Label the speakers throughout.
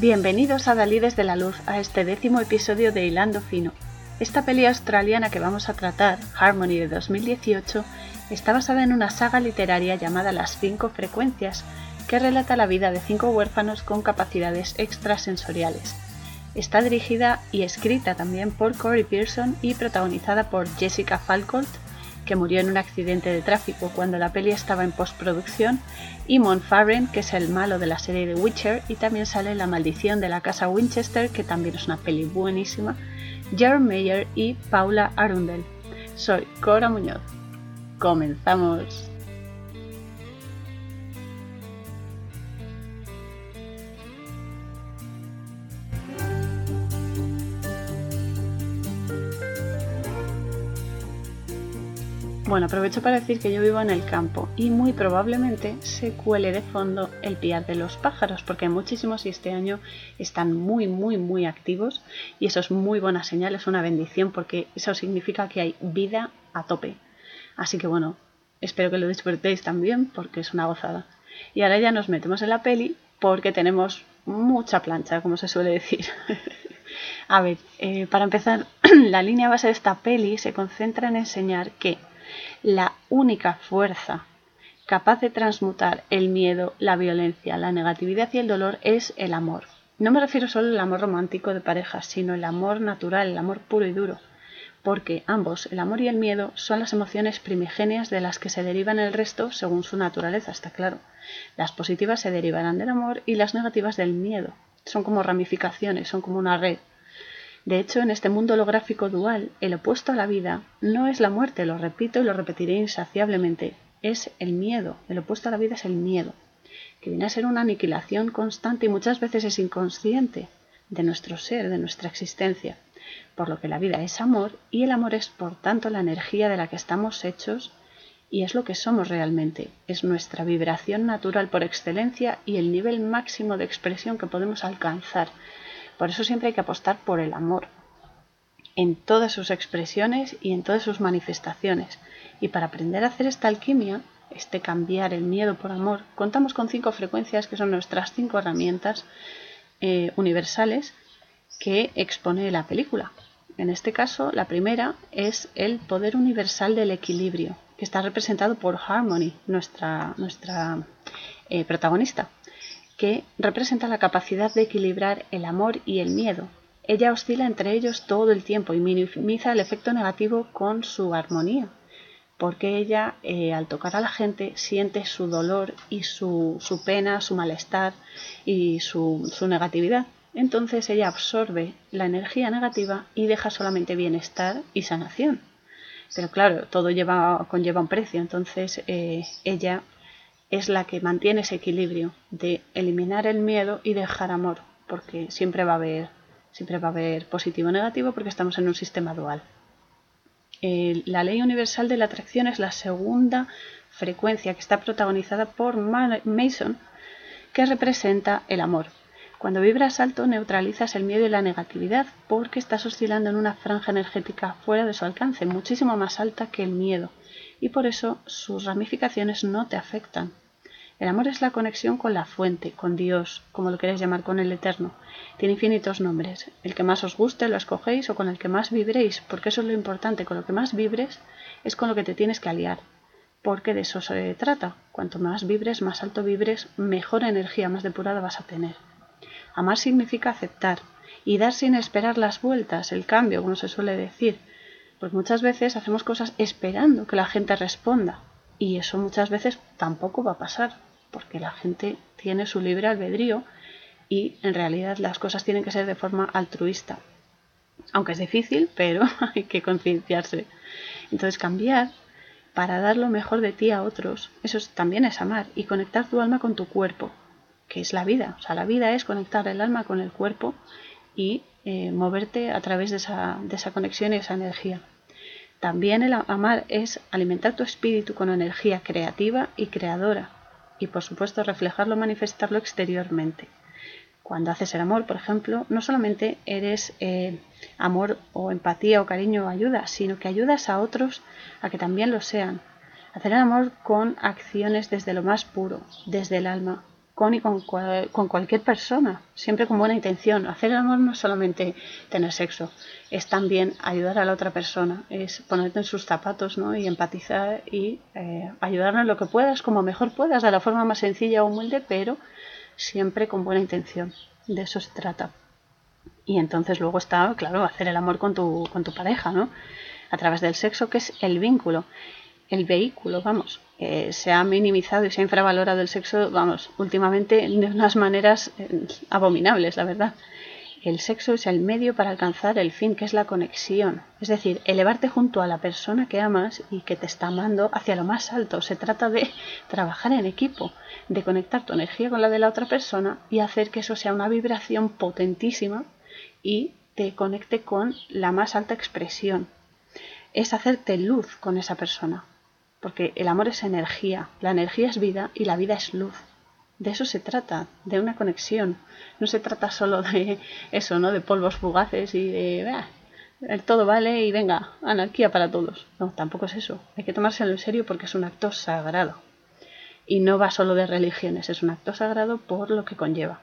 Speaker 1: Bienvenidos a Dalí desde la Luz a este décimo episodio de Hilando Fino. Esta peli australiana que vamos a tratar, Harmony de 2018, está basada en una saga literaria llamada Las Cinco Frecuencias, que relata la vida de cinco huérfanos con capacidades extrasensoriales. Está dirigida y escrita también por Corey Pearson y protagonizada por Jessica Falcourt, que murió en un accidente de tráfico cuando la peli estaba en postproducción, y Mon Farren, que es el malo de la serie de Witcher, y también sale La maldición de la casa Winchester, que también es una peli buenísima, Jerome Mayer y Paula Arundel. Soy Cora Muñoz. Comenzamos. Bueno, aprovecho para decir que yo vivo en el campo y muy probablemente se cuele de fondo el piar de los pájaros, porque muchísimos y este año están muy, muy, muy activos y eso es muy buena señal, es una bendición porque eso significa que hay vida a tope. Así que bueno, espero que lo disfrutéis también porque es una gozada. Y ahora ya nos metemos en la peli porque tenemos mucha plancha, como se suele decir. a ver, eh, para empezar, la línea base de esta peli se concentra en enseñar que la única fuerza capaz de transmutar el miedo, la violencia, la negatividad y el dolor es el amor. No me refiero solo al amor romántico de pareja, sino el amor natural, el amor puro y duro, porque ambos, el amor y el miedo, son las emociones primigenias de las que se derivan el resto según su naturaleza, está claro. Las positivas se derivarán del amor y las negativas del miedo. Son como ramificaciones, son como una red. De hecho, en este mundo holográfico dual, el opuesto a la vida no es la muerte, lo repito y lo repetiré insaciablemente, es el miedo. El opuesto a la vida es el miedo, que viene a ser una aniquilación constante y muchas veces es inconsciente de nuestro ser, de nuestra existencia. Por lo que la vida es amor y el amor es por tanto la energía de la que estamos hechos y es lo que somos realmente. Es nuestra vibración natural por excelencia y el nivel máximo de expresión que podemos alcanzar por eso siempre hay que apostar por el amor, en todas sus expresiones y en todas sus manifestaciones. Y para aprender a hacer esta alquimia, este cambiar el miedo por amor, contamos con cinco frecuencias que son nuestras cinco herramientas eh, universales que expone la película. En este caso, la primera es el poder universal del equilibrio, que está representado por Harmony, nuestra, nuestra eh, protagonista que representa la capacidad de equilibrar el amor y el miedo. Ella oscila entre ellos todo el tiempo y minimiza el efecto negativo con su armonía, porque ella eh, al tocar a la gente siente su dolor y su, pena, su malestar y su, su negatividad. Entonces ella absorbe la energía negativa y deja solamente bienestar y sanación. Pero claro, todo lleva, conlleva un precio, entonces eh, ella es la que mantiene ese equilibrio de eliminar el miedo y dejar amor, porque siempre va a haber, siempre va a haber positivo o negativo porque estamos en un sistema dual. la ley universal de la atracción es la segunda frecuencia que está protagonizada por Mason, que representa el amor. Cuando vibras alto neutralizas el miedo y la negatividad porque estás oscilando en una franja energética fuera de su alcance, muchísimo más alta que el miedo y por eso sus ramificaciones no te afectan. El amor es la conexión con la fuente, con Dios, como lo queréis llamar, con el Eterno. Tiene infinitos nombres. El que más os guste lo escogéis o con el que más vibréis, porque eso es lo importante. Con lo que más vibres es con lo que te tienes que aliar, porque de eso se trata. Cuanto más vibres, más alto vibres, mejor energía, más depurada vas a tener. Amar significa aceptar y dar sin esperar las vueltas, el cambio, como se suele decir. Pues muchas veces hacemos cosas esperando que la gente responda y eso muchas veces tampoco va a pasar porque la gente tiene su libre albedrío y en realidad las cosas tienen que ser de forma altruista. Aunque es difícil, pero hay que concienciarse. Entonces cambiar para dar lo mejor de ti a otros, eso también es amar y conectar tu alma con tu cuerpo, que es la vida. O sea, la vida es conectar el alma con el cuerpo y eh, moverte a través de esa, de esa conexión y esa energía. También el amar es alimentar tu espíritu con energía creativa y creadora y por supuesto reflejarlo, manifestarlo exteriormente. Cuando haces el amor, por ejemplo, no solamente eres eh, amor o empatía o cariño o ayuda, sino que ayudas a otros a que también lo sean. Hacer el amor con acciones desde lo más puro, desde el alma, con y con, con, cualquier persona, siempre con buena intención. Hacer el amor no es solamente tener sexo, es también ayudar a la otra persona, es ponerte en sus zapatos ¿no? y empatizar y eh, ayudarle en lo que puedas, como mejor puedas, de la forma más sencilla o humilde, pero siempre con buena intención. De eso se trata. Y entonces luego está, claro, hacer el amor con tu, con tu pareja, ¿no? A través del sexo, que es el vínculo el vehículo, vamos. Se ha minimizado y se ha infravalorado el sexo, vamos, últimamente de unas maneras eh, abominables, la verdad. El sexo es el medio para alcanzar el fin, que es la conexión. Es decir, elevarte junto a la persona que amas y que te está amando hacia lo más alto. Se trata de trabajar en equipo, de conectar tu energía con la de la otra persona y hacer que eso sea una vibración potentísima y te conecte con la más alta expresión. Es hacerte luz con esa persona porque el amor es energía, la energía es vida y la vida es luz. De eso se trata, de una conexión. No se trata solo de eso, ¿no? De polvos fugaces y de el todo vale y venga, anarquía para todos. No, tampoco es eso. Hay que tomárselo en serio porque es un acto sagrado. Y no va solo de religiones, es un acto sagrado por lo que conlleva.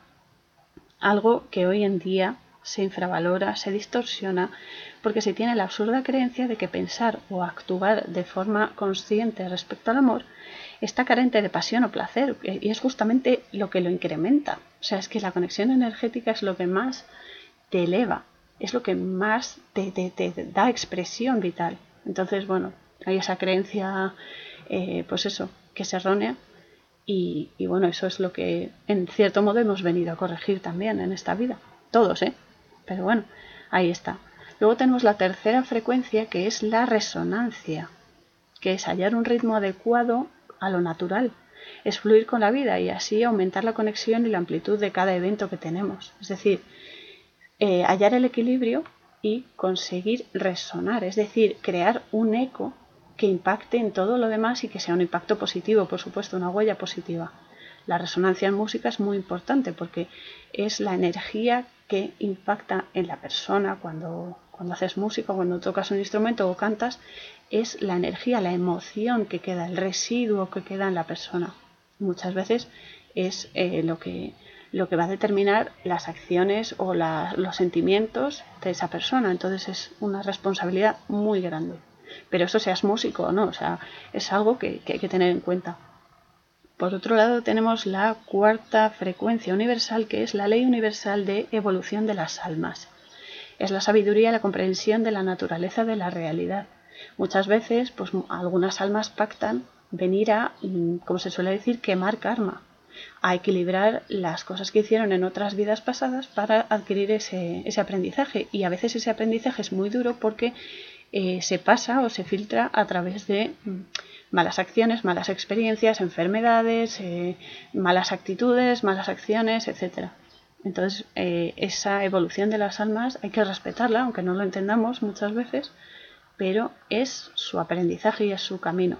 Speaker 1: Algo que hoy en día se infravalora, se distorsiona, porque se tiene la absurda creencia de que pensar o actuar de forma consciente respecto al amor está carente de pasión o placer, y es justamente lo que lo incrementa. O sea, es que la conexión energética es lo que más te eleva, es lo que más te, da expresión vital. Entonces, bueno, hay esa creencia, eh, pues eso, que es errónea, y, y bueno, eso es lo que en cierto modo hemos venido a corregir también en esta vida. Todos, ¿eh? Pero bueno, ahí está. Luego tenemos la tercera frecuencia que es la resonancia, que es hallar un ritmo adecuado a lo natural, es fluir con la vida y así aumentar la conexión y la amplitud de cada evento que tenemos. Es decir, eh, hallar el equilibrio y conseguir resonar, es decir, crear un eco que impacte en todo lo demás y que sea un impacto positivo, por supuesto, una huella positiva. La resonancia en música es muy importante porque es la energía que impacta en la persona cuando, cuando haces música, cuando tocas un instrumento o cantas, es la energía, la emoción que queda, el residuo que queda en la persona. Muchas veces es eh, lo, que, lo que va a determinar las acciones o los sentimientos de esa persona. Entonces es una responsabilidad muy grande. Pero eso seas músico o no, o sea, es algo que hay que tener en cuenta. Por otro lado, tenemos la cuarta frecuencia universal, que es la ley universal de evolución de las almas. Es la sabiduría la comprensión de la naturaleza de la realidad. Muchas veces, pues algunas almas pactan venir a, mm, como se suele decir, quemar karma, a equilibrar las cosas que hicieron en otras vidas pasadas para adquirir ese, ese aprendizaje. Y a veces ese aprendizaje es muy duro porque eh, se pasa o se filtra a través de mm, malas acciones, malas experiencias, enfermedades, eh, malas actitudes, malas acciones, etc. Entonces, eh, esa evolución de las almas hay que respetarla, aunque no lo entendamos muchas veces, pero es su aprendizaje y es su camino.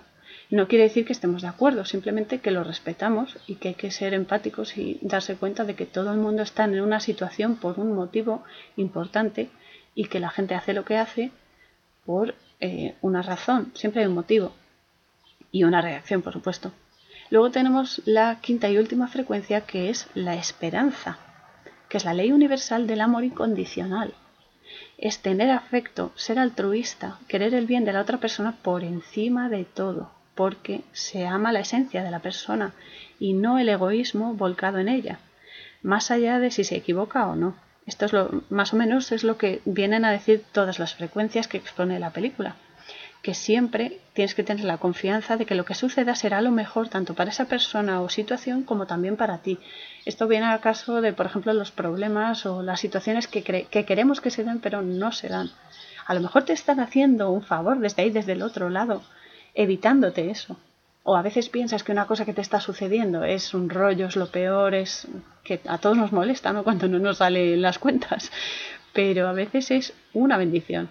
Speaker 1: No quiere decir que estemos de acuerdo, simplemente que lo respetamos y que hay que ser empáticos y darse cuenta de que todo el mundo está en una situación por un motivo importante y que la gente hace lo que hace por eh, una razón, siempre hay un motivo y una reacción, por supuesto. Luego tenemos la quinta y última frecuencia que es la esperanza, que es la ley universal del amor incondicional. Es tener afecto, ser altruista, querer el bien de la otra persona por encima de todo, porque se ama la esencia de la persona y no el egoísmo volcado en ella, más allá de si se equivoca o no. Esto es lo, más o menos es lo que vienen a decir todas las frecuencias que expone la película. Que siempre tienes que tener la confianza de que lo que suceda será lo mejor tanto para esa persona o situación como también para ti. Esto viene al caso de, por ejemplo, los problemas o las situaciones que, que queremos que se den pero no se dan. A lo mejor te están haciendo un favor desde ahí, desde el otro lado, evitándote eso. O a veces piensas que una cosa que te está sucediendo es un rollo, es lo peor, es que a todos nos molesta, ¿no? Cuando no nos salen las cuentas. Pero a veces es una bendición.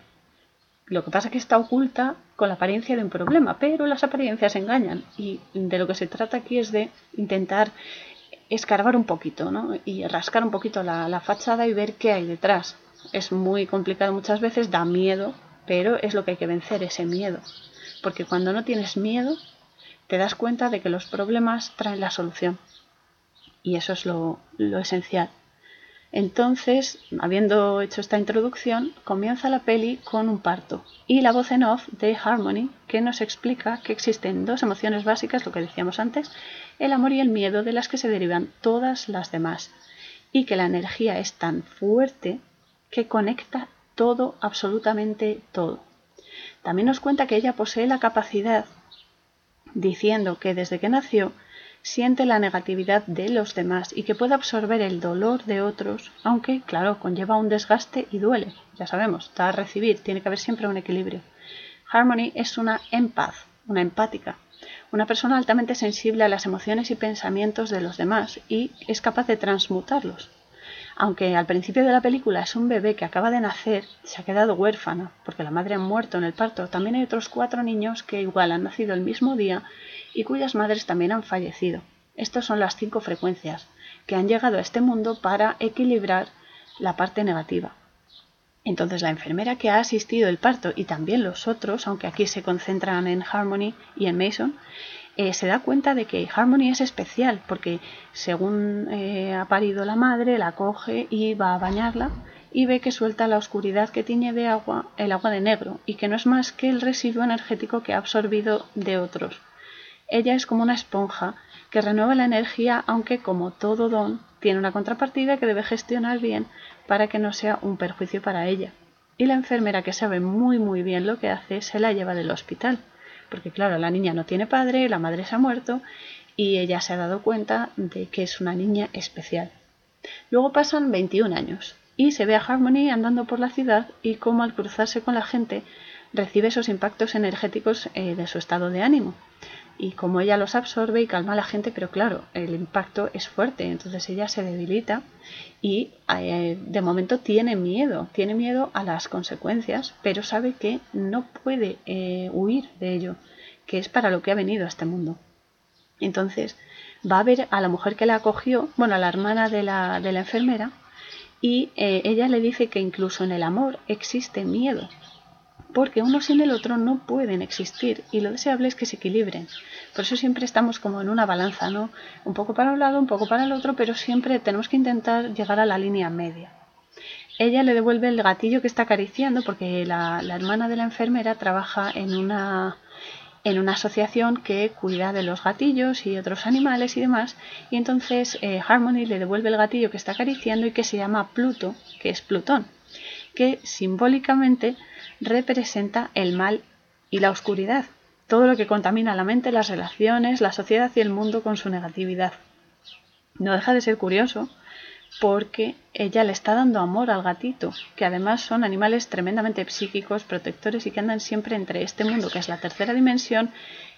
Speaker 1: Lo que pasa es que está oculta con la apariencia de un problema, pero las apariencias engañan. Y de lo que se trata aquí es de intentar escarbar un poquito, ¿no? Y rascar un poquito la, la fachada y ver qué hay detrás. Es muy complicado muchas veces, da miedo, pero es lo que hay que vencer, ese miedo. Porque cuando no tienes miedo, te das cuenta de que los problemas traen la solución. Y eso es lo, lo esencial. Entonces, habiendo hecho esta introducción, comienza la peli con un parto y la voz en off de Harmony que nos explica que existen dos emociones básicas, lo que decíamos antes, el amor y el miedo de las que se derivan todas las demás y que la energía es tan fuerte que conecta todo, absolutamente todo. También nos cuenta que ella posee la capacidad, diciendo que desde que nació siente la negatividad de los demás y que puede absorber el dolor de otros, aunque, claro, conlleva un desgaste y duele. Ya sabemos, da a recibir, tiene que haber siempre un equilibrio. Harmony es una empath, una empática, una persona altamente sensible a las emociones y pensamientos de los demás y es capaz de transmutarlos. Aunque al principio de la película es un bebé que acaba de nacer, se ha quedado huérfana porque la madre ha muerto en el parto, también hay otros cuatro niños que igual han nacido el mismo día y cuyas madres también han fallecido. Estas son las cinco frecuencias que han llegado a este mundo para equilibrar la parte negativa. Entonces la enfermera que ha asistido el parto y también los otros, aunque aquí se concentran en Harmony y en Mason, eh, se da cuenta de que Harmony es especial porque según eh, ha parido la madre, la coge y va a bañarla y ve que suelta la oscuridad que tiñe de agua el agua de negro y que no es más que el residuo energético que ha absorbido de otros. Ella es como una esponja que renueva la energía, aunque como todo don, tiene una contrapartida que debe gestionar bien para que no sea un perjuicio para ella. Y la enfermera, que sabe muy muy bien lo que hace, se la lleva del hospital. Porque claro, la niña no tiene padre, la madre se ha muerto y ella se ha dado cuenta de que es una niña especial. Luego pasan 21 años y se ve a Harmony andando por la ciudad y cómo al cruzarse con la gente recibe esos impactos energéticos eh, de su estado de ánimo y como ella los absorbe y calma a la gente, pero claro, el impacto es fuerte, entonces ella se debilita y eh, de momento tiene miedo, tiene miedo a las consecuencias, pero sabe que no puede eh, huir de ello, que es para lo que ha venido a este mundo. Entonces va a ver a la mujer que la acogió, bueno, a la hermana de la, de la enfermera, y eh, ella le dice que incluso en el amor existe miedo, porque uno sin el otro no pueden existir y lo deseable es que se equilibren. Por eso siempre estamos como en una balanza, ¿no? Un poco para un lado, un poco para el otro, pero siempre tenemos que intentar llegar a la línea media. Ella le devuelve el gatillo que está acariciando porque la, hermana de la enfermera trabaja en una, en una asociación que cuida de los gatillos y otros animales y demás. Y entonces eh, Harmony le devuelve el gatillo que está acariciando y que se llama Pluto, que es Plutón, que simbólicamente representa el mal y la oscuridad, todo lo que contamina la mente, las relaciones, la sociedad y el mundo con su negatividad. No deja de ser curioso porque ella le está dando amor al gatito, que además son animales tremendamente psíquicos, protectores y que andan siempre entre este mundo, que es la tercera dimensión,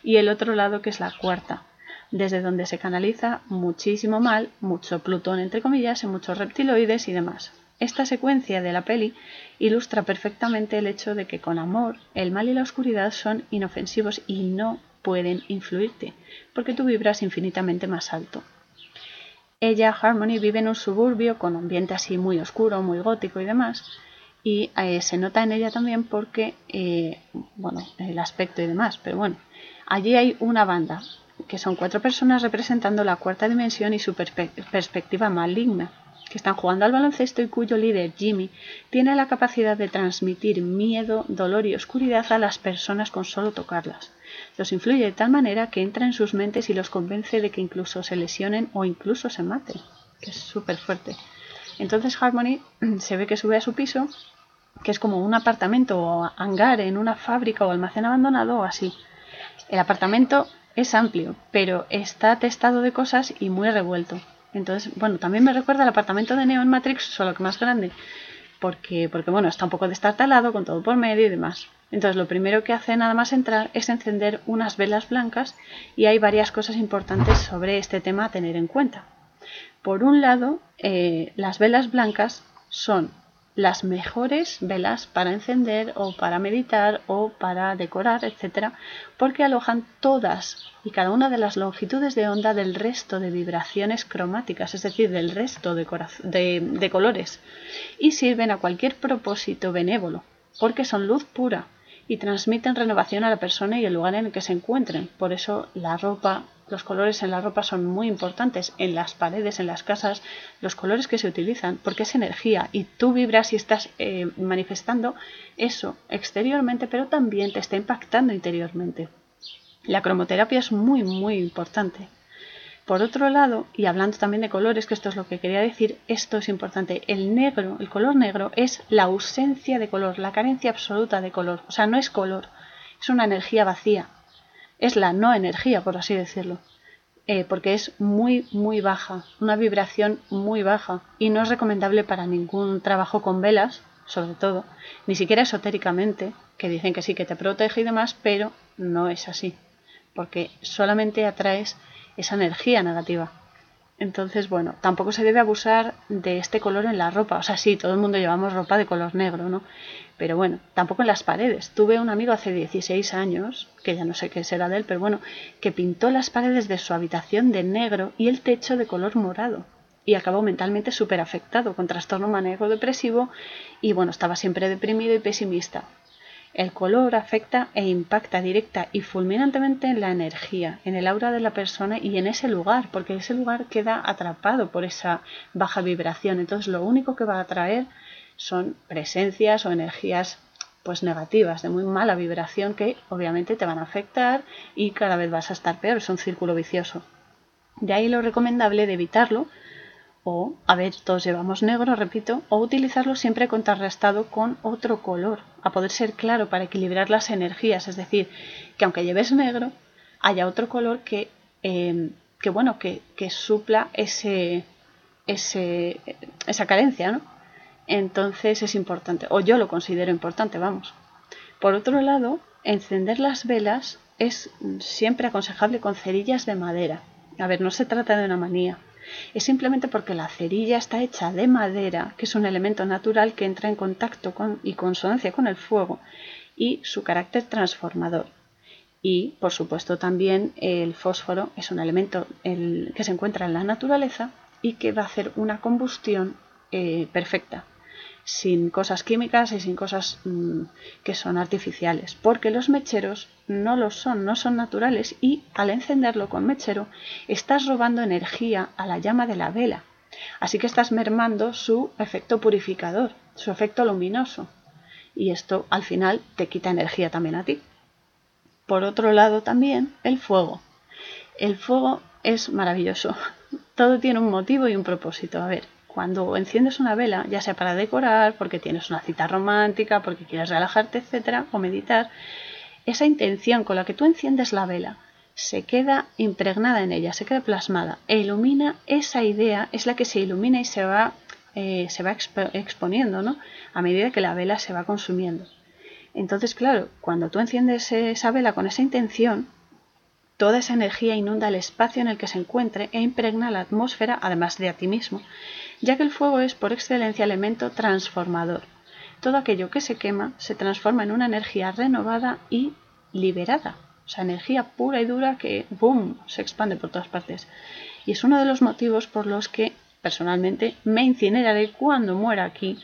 Speaker 1: y el otro lado, que es la cuarta, desde donde se canaliza muchísimo mal, mucho Plutón entre comillas, y muchos reptiloides y demás. Esta secuencia de la peli ilustra perfectamente el hecho de que con amor el mal y la oscuridad son inofensivos y no pueden influirte, porque tú vibras infinitamente más alto. Ella, Harmony, vive en un suburbio con ambiente así muy oscuro, muy gótico y demás, y eh, se nota en ella también porque, eh, bueno, el aspecto y demás, pero bueno, allí hay una banda, que son cuatro personas representando la cuarta dimensión y su perspectiva maligna, que están jugando al baloncesto y cuyo líder, Jimmy, tiene la capacidad de transmitir miedo, dolor y oscuridad a las personas con solo tocarlas. Los influye de tal manera que entra en sus mentes y los convence de que incluso se lesionen o incluso se maten, que es súper fuerte. Entonces Harmony se ve que sube a su piso, que es como un apartamento o hangar en una fábrica o almacén abandonado o así. El apartamento es amplio, pero está atestado de cosas y muy revuelto. Entonces, bueno, también me recuerda al apartamento de Neo en Matrix, solo que más grande, porque, porque bueno, está un poco destartalado con todo por medio y demás. Entonces, lo primero que hace nada más entrar es encender unas velas blancas y hay varias cosas importantes sobre este tema a tener en cuenta. Por un lado, eh, las velas blancas son las mejores velas para encender o para meditar o para decorar, etcétera, porque alojan todas y cada una de las longitudes de onda del resto de vibraciones cromáticas, es decir, del resto de, de colores, y sirven a cualquier propósito benévolo, porque son luz pura y transmiten renovación a la persona y el lugar en el que se encuentren. Por eso la ropa los colores en la ropa son muy importantes, en las paredes, en las casas, los colores que se utilizan, porque es energía y tú vibras y estás eh, manifestando eso exteriormente, pero también te está impactando interiormente. La cromoterapia es muy, muy importante. Por otro lado, y hablando también de colores, que esto es lo que quería decir, esto es importante, el negro, el color negro es la ausencia de color, la carencia absoluta de color, o sea, no es color, es una energía vacía, es la no energía, por así decirlo, eh, porque es muy, muy baja, una vibración muy baja, y no es recomendable para ningún trabajo con velas, sobre todo, ni siquiera esotéricamente, que dicen que sí, que te protege y demás, pero no es así, porque solamente atraes esa energía negativa. Entonces, bueno, tampoco se debe abusar de este color en la ropa. O sea, sí, todo el mundo llevamos ropa de color negro, ¿no? Pero bueno, tampoco en las paredes. Tuve un amigo hace 16 años, que ya no sé qué será de él, pero bueno, que pintó las paredes de su habitación de negro y el techo de color morado. Y acabó mentalmente súper afectado, con trastorno manejo depresivo y bueno, estaba siempre deprimido y pesimista. El color afecta e impacta directa y fulminantemente en la energía, en el aura de la persona y en ese lugar, porque ese lugar queda atrapado por esa baja vibración. Entonces lo único que va a atraer son presencias o energías pues negativas, de muy mala vibración que obviamente te van a afectar y cada vez vas a estar peor, es un círculo vicioso. De ahí lo recomendable de evitarlo o, a ver, todos llevamos negro, repito, o utilizarlo siempre contrarrestado con otro color, a poder ser claro para equilibrar las energías, es decir, que aunque lleves negro, haya otro color que, em, que bueno, que, que supla ese, ese, esa carencia, ¿no? Entonces es importante, o yo lo considero importante, vamos. Por otro lado, encender las velas es siempre aconsejable con cerillas de madera. A ver, no se trata de una manía, es simplemente porque la cerilla está hecha de madera, que es un elemento natural que entra en contacto con, y consonancia con el fuego, y su carácter transformador. Y, por supuesto, también el fósforo es un elemento que se encuentra en la naturaleza y que va a hacer una combustión eh, perfecta sin cosas químicas y sin cosas mm, que son artificiales, porque los mecheros no lo son, no son naturales y al encenderlo con mechero estás robando energía a la llama de la vela, así que estás mermando su efecto purificador, su efecto luminoso y esto al final te quita energía también a ti. Por otro lado también el fuego. El fuego es maravilloso, todo tiene un motivo y un propósito. A ver, cuando enciendes una vela, ya sea para decorar, porque tienes una cita romántica, porque quieres relajarte, etcétera, o meditar, esa intención con la que tú enciendes la vela se queda impregnada en ella, se queda plasmada e ilumina esa idea, es la que se ilumina y se va, eh, se va exponiendo, ¿no? A medida que la vela se va consumiendo. Entonces, claro, cuando tú enciendes esa vela con esa intención, toda esa energía inunda el espacio en el que se encuentre e impregna la atmósfera, además de a ti mismo ya que el fuego es por excelencia elemento transformador. Todo aquello que se quema se transforma en una energía renovada y liberada, o sea, energía pura y dura que, ¡boom!, se expande por todas partes. Y es uno de los motivos por los que, personalmente, me incineraré cuando muera aquí,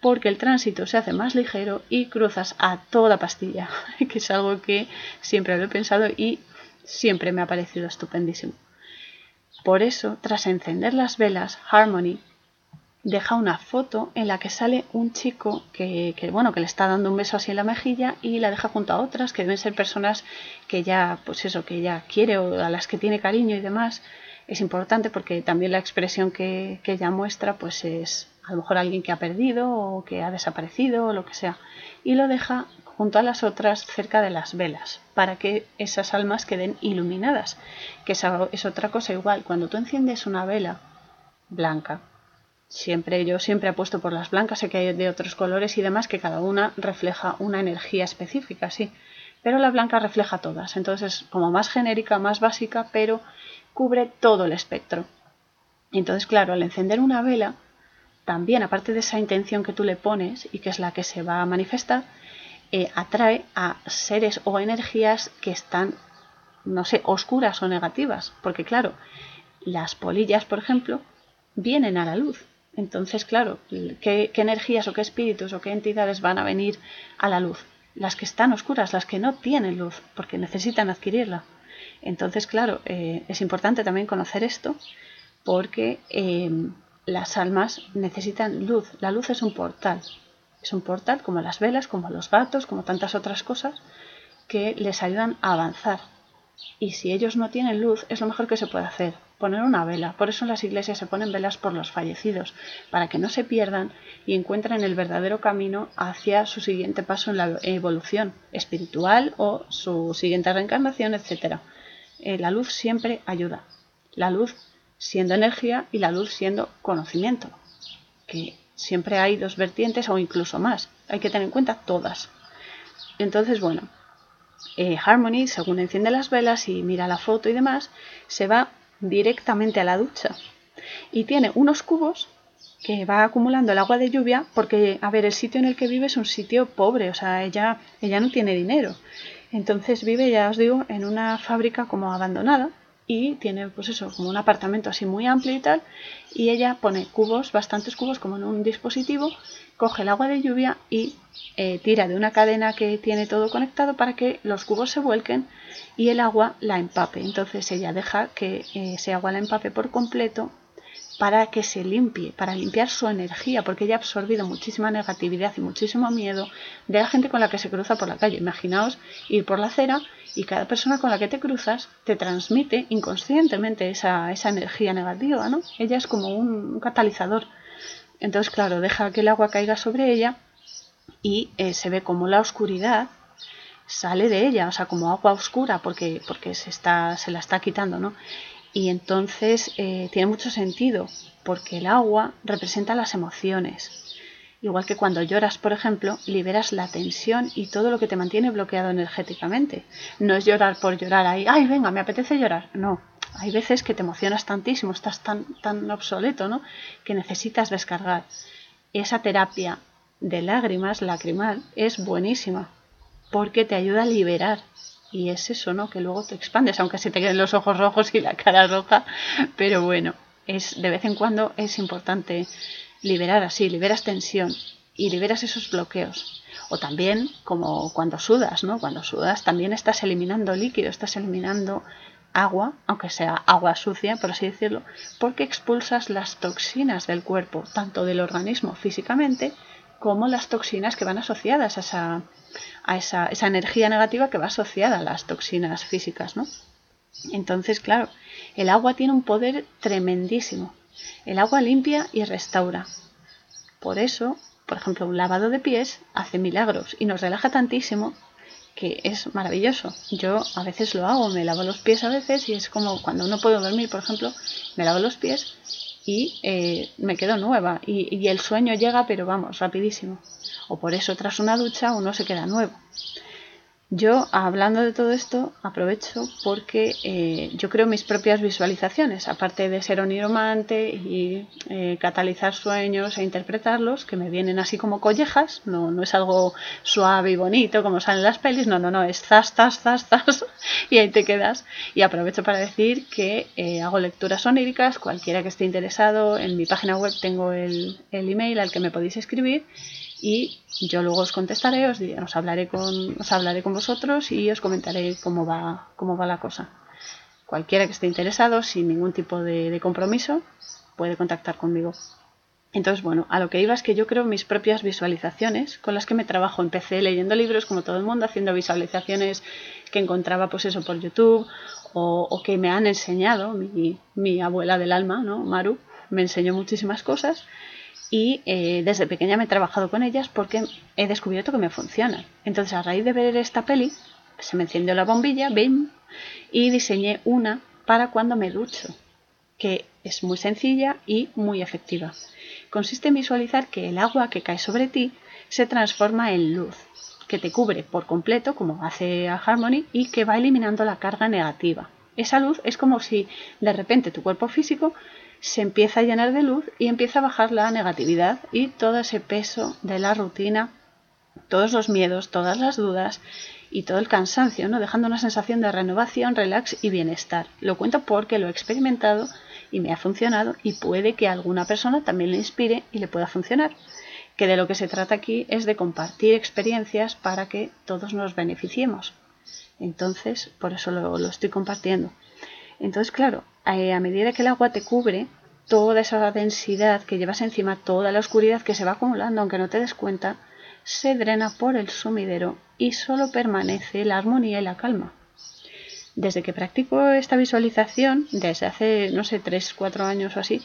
Speaker 1: porque el tránsito se hace más ligero y cruzas a toda pastilla, que es algo que siempre lo he pensado y siempre me ha parecido estupendísimo. Por eso, tras encender las velas, Harmony deja una foto en la que sale un chico que, bueno que le está dando un beso así en la mejilla y la deja junto a otras que deben ser personas que ya pues eso que ya quiere o a las que tiene cariño y demás. Es importante porque también la expresión que, que ella muestra pues es a lo mejor alguien que ha perdido o que ha desaparecido o lo que sea. Y lo deja junto a las otras cerca de las velas, para que esas almas queden iluminadas, que es otra cosa igual. Cuando tú enciendes una vela blanca, siempre yo siempre apuesto por las blancas, sé que hay de otros colores y demás, que cada una refleja una energía específica, sí, pero la blanca refleja todas, entonces como más genérica, más básica, pero cubre todo el espectro. Entonces, claro, al encender una vela, también, aparte de esa intención que tú le pones y que es la que se va a manifestar, eh, atrae a seres o energías que están, no sé, oscuras o negativas. Porque claro, las polillas, por ejemplo, vienen a la luz. Entonces, claro, ¿qué, ¿qué, energías o qué espíritus o qué entidades van a venir a la luz? Las que están oscuras, las que no tienen luz, porque necesitan adquirirla. Entonces, claro, eh, es importante también conocer esto porque eh, las almas necesitan luz. La luz es un portal. Es un portal como las velas, como los gatos, como tantas otras cosas que les ayudan a avanzar. Y si ellos no tienen luz, es lo mejor que se puede hacer, poner una vela. Por eso en las iglesias se ponen velas por los fallecidos, para que no se pierdan y encuentren el verdadero camino hacia su siguiente paso en la evolución espiritual o su siguiente reencarnación, etc. Eh, la luz siempre ayuda. La luz siendo energía y la luz siendo conocimiento. Que siempre hay dos vertientes o incluso más. Hay que tener en cuenta todas. Entonces, bueno, eh, Harmony, según enciende las velas y mira la foto y demás, se va directamente a la ducha. Y tiene unos cubos que va acumulando el agua de lluvia porque, a ver, el sitio en el que vive es un sitio pobre, o sea, ella, ella no tiene dinero. Entonces vive, ya os digo, en una fábrica como abandonada y tiene pues eso, como un apartamento así muy amplio y tal, y ella pone cubos, bastantes cubos como en un dispositivo, coge el agua de lluvia y eh, tira de una cadena que tiene todo conectado para que los cubos se vuelquen y el agua la empape. Entonces ella deja que eh, ese agua la empape por completo para que se limpie, para limpiar su energía, porque ella ha absorbido muchísima negatividad y muchísimo miedo de la gente con la que se cruza por la calle. Imaginaos ir por la acera y cada persona con la que te cruzas te transmite inconscientemente esa, esa energía negativa, ¿no? Ella es como un, catalizador. Entonces, claro, deja que el agua caiga sobre ella y eh, se ve como la oscuridad sale de ella, o sea, como agua oscura, porque, porque se, está, se la está quitando, ¿no? Y entonces eh, tiene mucho sentido, porque el agua representa las emociones. Igual que cuando lloras, por ejemplo, liberas la tensión y todo lo que te mantiene bloqueado energéticamente. No es llorar por llorar ahí, ay, venga, me apetece llorar. No, hay veces que te emocionas tantísimo, estás tan, tan obsoleto, ¿no? Que necesitas descargar. Esa terapia de lágrimas, lacrimal, es buenísima, porque te ayuda a liberar y es eso, ¿no? Que luego te expandes, aunque se te queden los ojos rojos y la cara roja, pero bueno, es de vez en cuando es importante liberar así, liberas tensión y liberas esos bloqueos. O también como cuando sudas, ¿no? Cuando sudas también estás eliminando líquido, estás eliminando agua, aunque sea agua sucia, por así decirlo, porque expulsas las toxinas del cuerpo, tanto del organismo físicamente como las toxinas que van asociadas a esa, a esa, esa energía negativa que va asociada a las toxinas físicas, ¿no? Entonces, claro, el agua tiene un poder tremendísimo. El agua limpia y restaura. Por eso, por ejemplo, un lavado de pies hace milagros y nos relaja tantísimo que es maravilloso. Yo a veces lo hago, me lavo los pies a veces y es como cuando no puedo dormir, por ejemplo, me lavo los pies y eh, me quedo nueva y, y el sueño llega, pero vamos, rapidísimo o por eso tras una ducha uno se queda nuevo. Yo, hablando de todo esto, aprovecho porque eh, yo creo mis propias visualizaciones, aparte de ser oniromante y eh, catalizar sueños e interpretarlos, que me vienen así como collejas, no, no es algo suave y bonito como salen las pelis, no, no, no, es zas, zas, zas, zas, y ahí te quedas. Y aprovecho para decir que eh, hago lecturas oníricas, cualquiera que esté interesado, en mi página web tengo el, el email al que me podéis escribir y yo luego os contestaré, os, hablaré con, os hablaré con vosotros y os comentaré cómo va, cómo va la cosa. Cualquiera que esté interesado, sin ningún tipo de, compromiso, puede contactar conmigo. Entonces, bueno, a lo que iba es que yo creo mis propias visualizaciones con las que me trabajo. Empecé leyendo libros como todo el mundo, haciendo visualizaciones que encontraba pues eso por YouTube o, o que me han enseñado mi, mi, abuela del alma, ¿no? Maru, me enseñó muchísimas cosas y eh, desde pequeña me he trabajado con ellas porque he descubierto que me funcionan. Entonces a raíz de ver esta peli se me encendió la bombilla, ¡bim! y diseñé una para cuando me ducho, que es muy sencilla y muy efectiva. Consiste en visualizar que el agua que cae sobre ti se transforma en luz, que te cubre por completo, como hace a Harmony, y que va eliminando la carga negativa. Esa luz es como si de repente tu cuerpo físico se empieza a llenar de luz y empieza a bajar la negatividad y todo ese peso de la rutina, todos los miedos, todas las dudas y todo el cansancio, ¿no? dejando una sensación de renovación, relax y bienestar. Lo cuento porque lo he experimentado y me ha funcionado y puede que alguna persona también le inspire y le pueda funcionar. Que de lo que se trata aquí es de compartir experiencias para que todos nos beneficiemos. Entonces, por eso lo, estoy compartiendo. Entonces, claro, eh, a medida que el agua te cubre, toda esa densidad que llevas encima, toda la oscuridad que se va acumulando, aunque no te des cuenta, se drena por el sumidero y solo permanece la armonía y la calma. Desde que practico esta visualización, desde hace, no sé, 3, 4 años o así,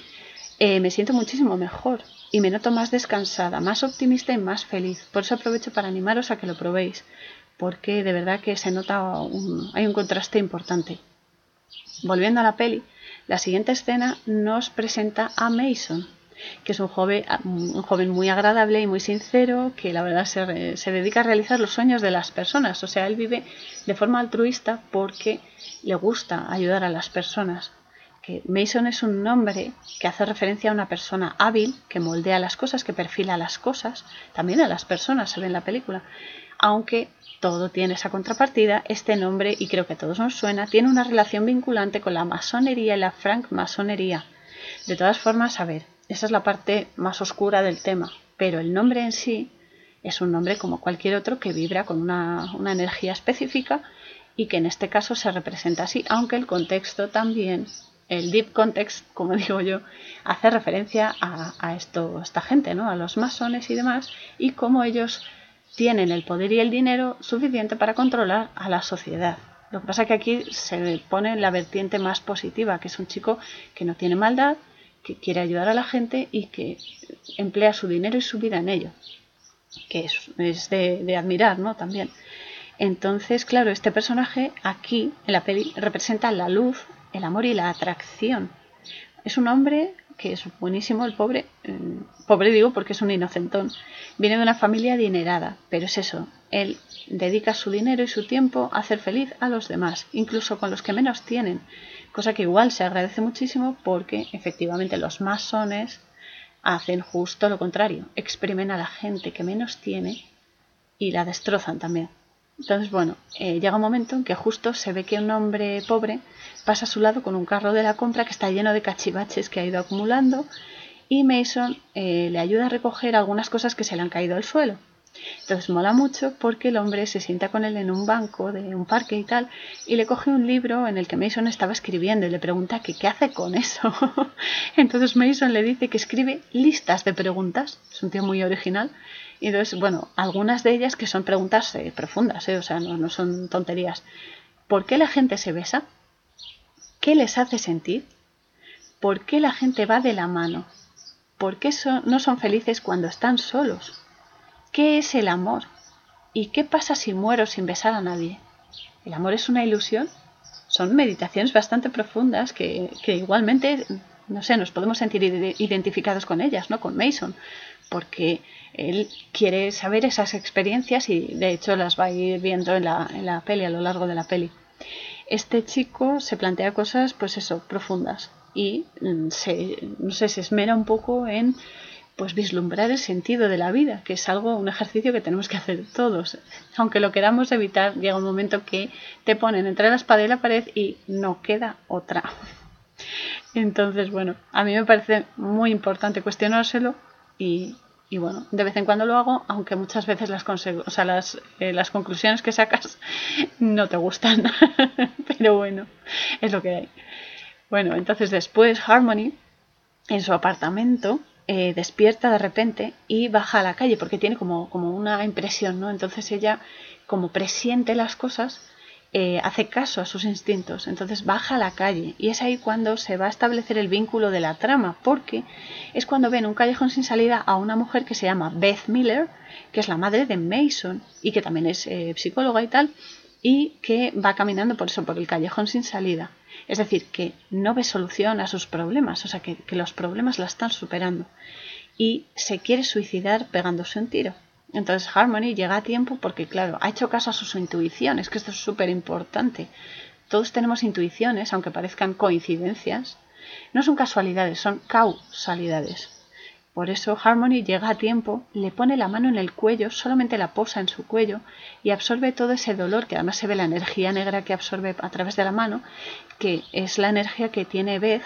Speaker 1: eh, me siento muchísimo mejor y me noto más descansada, más optimista y más feliz. Por eso aprovecho para animaros a que lo probéis, porque de verdad que se nota hay un contraste importante. Volviendo a la peli, la siguiente escena nos presenta a Mason, que es un joven, un joven muy agradable y muy sincero, que la verdad se, se, dedica a realizar los sueños de las personas. O sea, él vive de forma altruista porque le gusta ayudar a las personas. Que Mason es un nombre que hace referencia a una persona hábil, que moldea las cosas, que perfila las cosas, también a las personas, se ve en la película. Aunque todo tiene esa contrapartida, este nombre, y creo que a todos nos suena, tiene una relación vinculante con la masonería y la francmasonería. De todas formas, a ver, esa es la parte más oscura del tema, pero el nombre en sí es un nombre como cualquier otro que vibra con una, energía específica y que en este caso se representa así, aunque el contexto también, el deep context, como digo yo, hace referencia a, esto, esta gente, ¿no? a los masones y demás, y cómo ellos tienen el poder y el dinero suficiente para controlar a la sociedad. Lo que pasa es que aquí se pone la vertiente más positiva, que es un chico que no tiene maldad, que quiere ayudar a la gente y que emplea su dinero y su vida en ello, que es, de, admirar, ¿no? También. Entonces, claro, este personaje aquí en la peli representa la luz, el amor y la atracción. Es un hombre que es buenísimo, el pobre, eh, pobre digo porque es un inocentón, viene de una familia adinerada, pero es eso, él dedica su dinero y su tiempo a hacer feliz a los demás, incluso con los que menos tienen, cosa que igual se agradece muchísimo porque efectivamente los masones hacen justo lo contrario, exprimen a la gente que menos tiene y la destrozan también. Entonces, bueno, eh, llega un momento en que justo se ve que un hombre pobre pasa a su lado con un carro de la compra que está lleno de cachivaches que ha ido acumulando y Mason eh, le ayuda a recoger algunas cosas que se le han caído al suelo. Entonces mola mucho porque el hombre se sienta con él en un banco de un parque y tal y le coge un libro en el que Mason estaba escribiendo y le pregunta que qué hace con eso. Entonces Mason le dice que escribe listas de preguntas, es un tío muy original. Y entonces, bueno, algunas de ellas que son preguntas eh, profundas, eh, o sea, no, no son tonterías. ¿Por qué la gente se besa? ¿Qué les hace sentir? ¿Por qué la gente va de la mano? ¿Por qué no son felices cuando están solos? ¿Qué es el amor? ¿Y qué pasa si muero sin besar a nadie? ¿El amor es una ilusión? Son meditaciones bastante profundas que, igualmente, no sé, nos podemos sentir identificados con ellas, ¿no? Con Mason, porque él quiere saber esas experiencias y de hecho las va a ir viendo en la, en la peli, a lo largo de la peli. Este chico se plantea cosas, pues eso, profundas y mm, se, no sé, se esmera un poco en pues vislumbrar el sentido de la vida, que es algo, un ejercicio que tenemos que hacer todos. Aunque lo queramos evitar, llega un momento que te ponen entre la espada y la pared y no queda otra. Entonces, bueno, a mí me parece muy importante cuestionárselo y, y bueno, de vez en cuando lo hago, aunque muchas veces las, eh, las conclusiones que sacas no te gustan. Pero bueno, es lo que hay. Bueno, entonces después Harmony, en su apartamento, eh, despierta de repente y baja a la calle porque tiene como, como una impresión, ¿no? Entonces ella, como presiente las cosas, eh, hace caso a sus instintos, entonces baja a la calle y es ahí cuando se va a establecer el vínculo de la trama, porque es cuando ven un callejón sin salida a una mujer que se llama Beth Miller, que es la madre de Mason y que también es eh, psicóloga y tal, y que va caminando por eso, por el callejón sin salida. Es decir, que no ve solución a sus problemas, o sea, que, los problemas la están superando. Y se quiere suicidar pegándose un tiro. Entonces Harmony llega a tiempo porque, claro, ha hecho caso a sus intuiciones, que esto es súper importante. Todos tenemos intuiciones, aunque parezcan coincidencias. No son casualidades, son causalidades. Por eso Harmony llega a tiempo, le pone la mano en el cuello, solamente la posa en su cuello y absorbe todo ese dolor, que además se ve la energía negra que absorbe a través de la mano, que es la energía que tiene Beth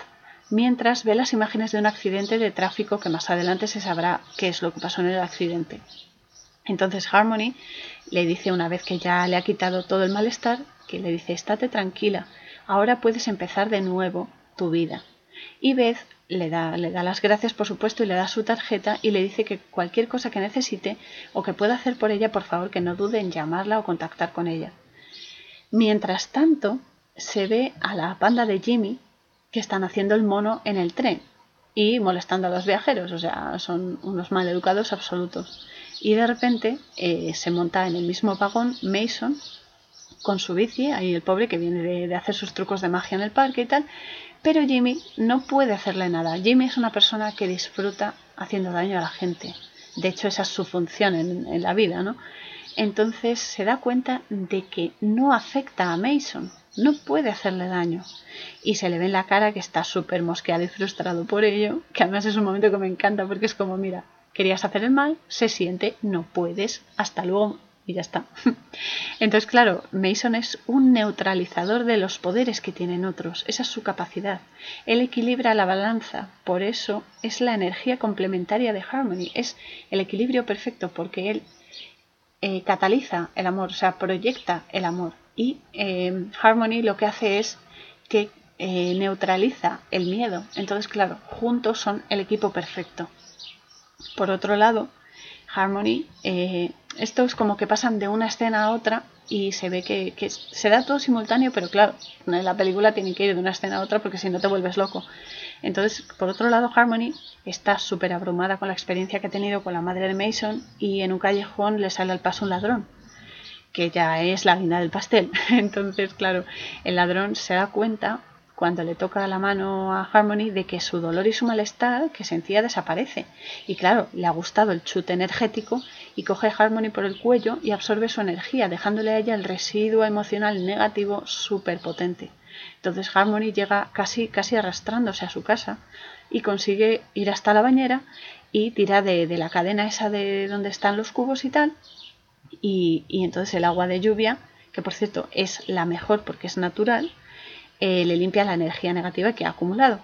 Speaker 1: mientras ve las imágenes de un accidente de tráfico que más adelante se sabrá qué es lo que pasó en el accidente. Entonces Harmony le dice una vez que ya le ha quitado todo el malestar, que le dice, estate tranquila, ahora puedes empezar de nuevo tu vida. Y Beth le da, le da las gracias, por supuesto, y le da su tarjeta y le dice que cualquier cosa que necesite o que pueda hacer por ella, por favor, que no dude en llamarla o contactar con ella. Mientras tanto, se ve a la banda de Jimmy que están haciendo el mono en el tren y molestando a los viajeros, o sea, son unos maleducados absolutos. Y de repente eh, se monta en el mismo vagón Mason con su bici, ahí el pobre que viene de, hacer sus trucos de magia en el parque y tal, pero Jimmy no puede hacerle nada. Jimmy es una persona que disfruta haciendo daño a la gente. De hecho, esa es su función en, en la vida, ¿no? Entonces se da cuenta de que no afecta a Mason, no puede hacerle daño. Y se le ve en la cara que está súper mosqueado y frustrado por ello, que además es un momento que me encanta porque es como, mira, querías hacer el mal, se siente, no puedes, hasta luego, y ya está. Entonces, claro, Mason es un neutralizador de los poderes que tienen otros, esa es su capacidad. Él equilibra la balanza, por eso es la energía complementaria de Harmony, es el equilibrio perfecto porque él eh, cataliza el amor, o sea, proyecta el amor. Y eh, Harmony lo que hace es que eh, neutraliza el miedo. Entonces, claro, juntos son el equipo perfecto. Por otro lado, Harmony, eh, esto es como que pasan de una escena a otra y se ve que, se da todo simultáneo, pero claro, la película tiene que ir de una escena a otra porque si no te vuelves loco. Entonces, por otro lado, Harmony está súper abrumada con la experiencia que ha tenido con la madre de Mason y en un callejón le sale al paso un ladrón, que ya es la guinda del pastel. Entonces, claro, el ladrón se da cuenta cuando le toca la mano a Harmony de que su dolor y su malestar que sentía desaparece. Y claro, le ha gustado el chute energético y coge a Harmony por el cuello y absorbe su energía, dejándole a ella el residuo emocional negativo súper potente. Entonces Harmony llega casi, casi arrastrándose a su casa y consigue ir hasta la bañera y tira de, la cadena esa de donde están los cubos y tal. Y, y entonces el agua de lluvia, que por cierto es la mejor porque es natural, eh, le limpia la energía negativa que ha acumulado.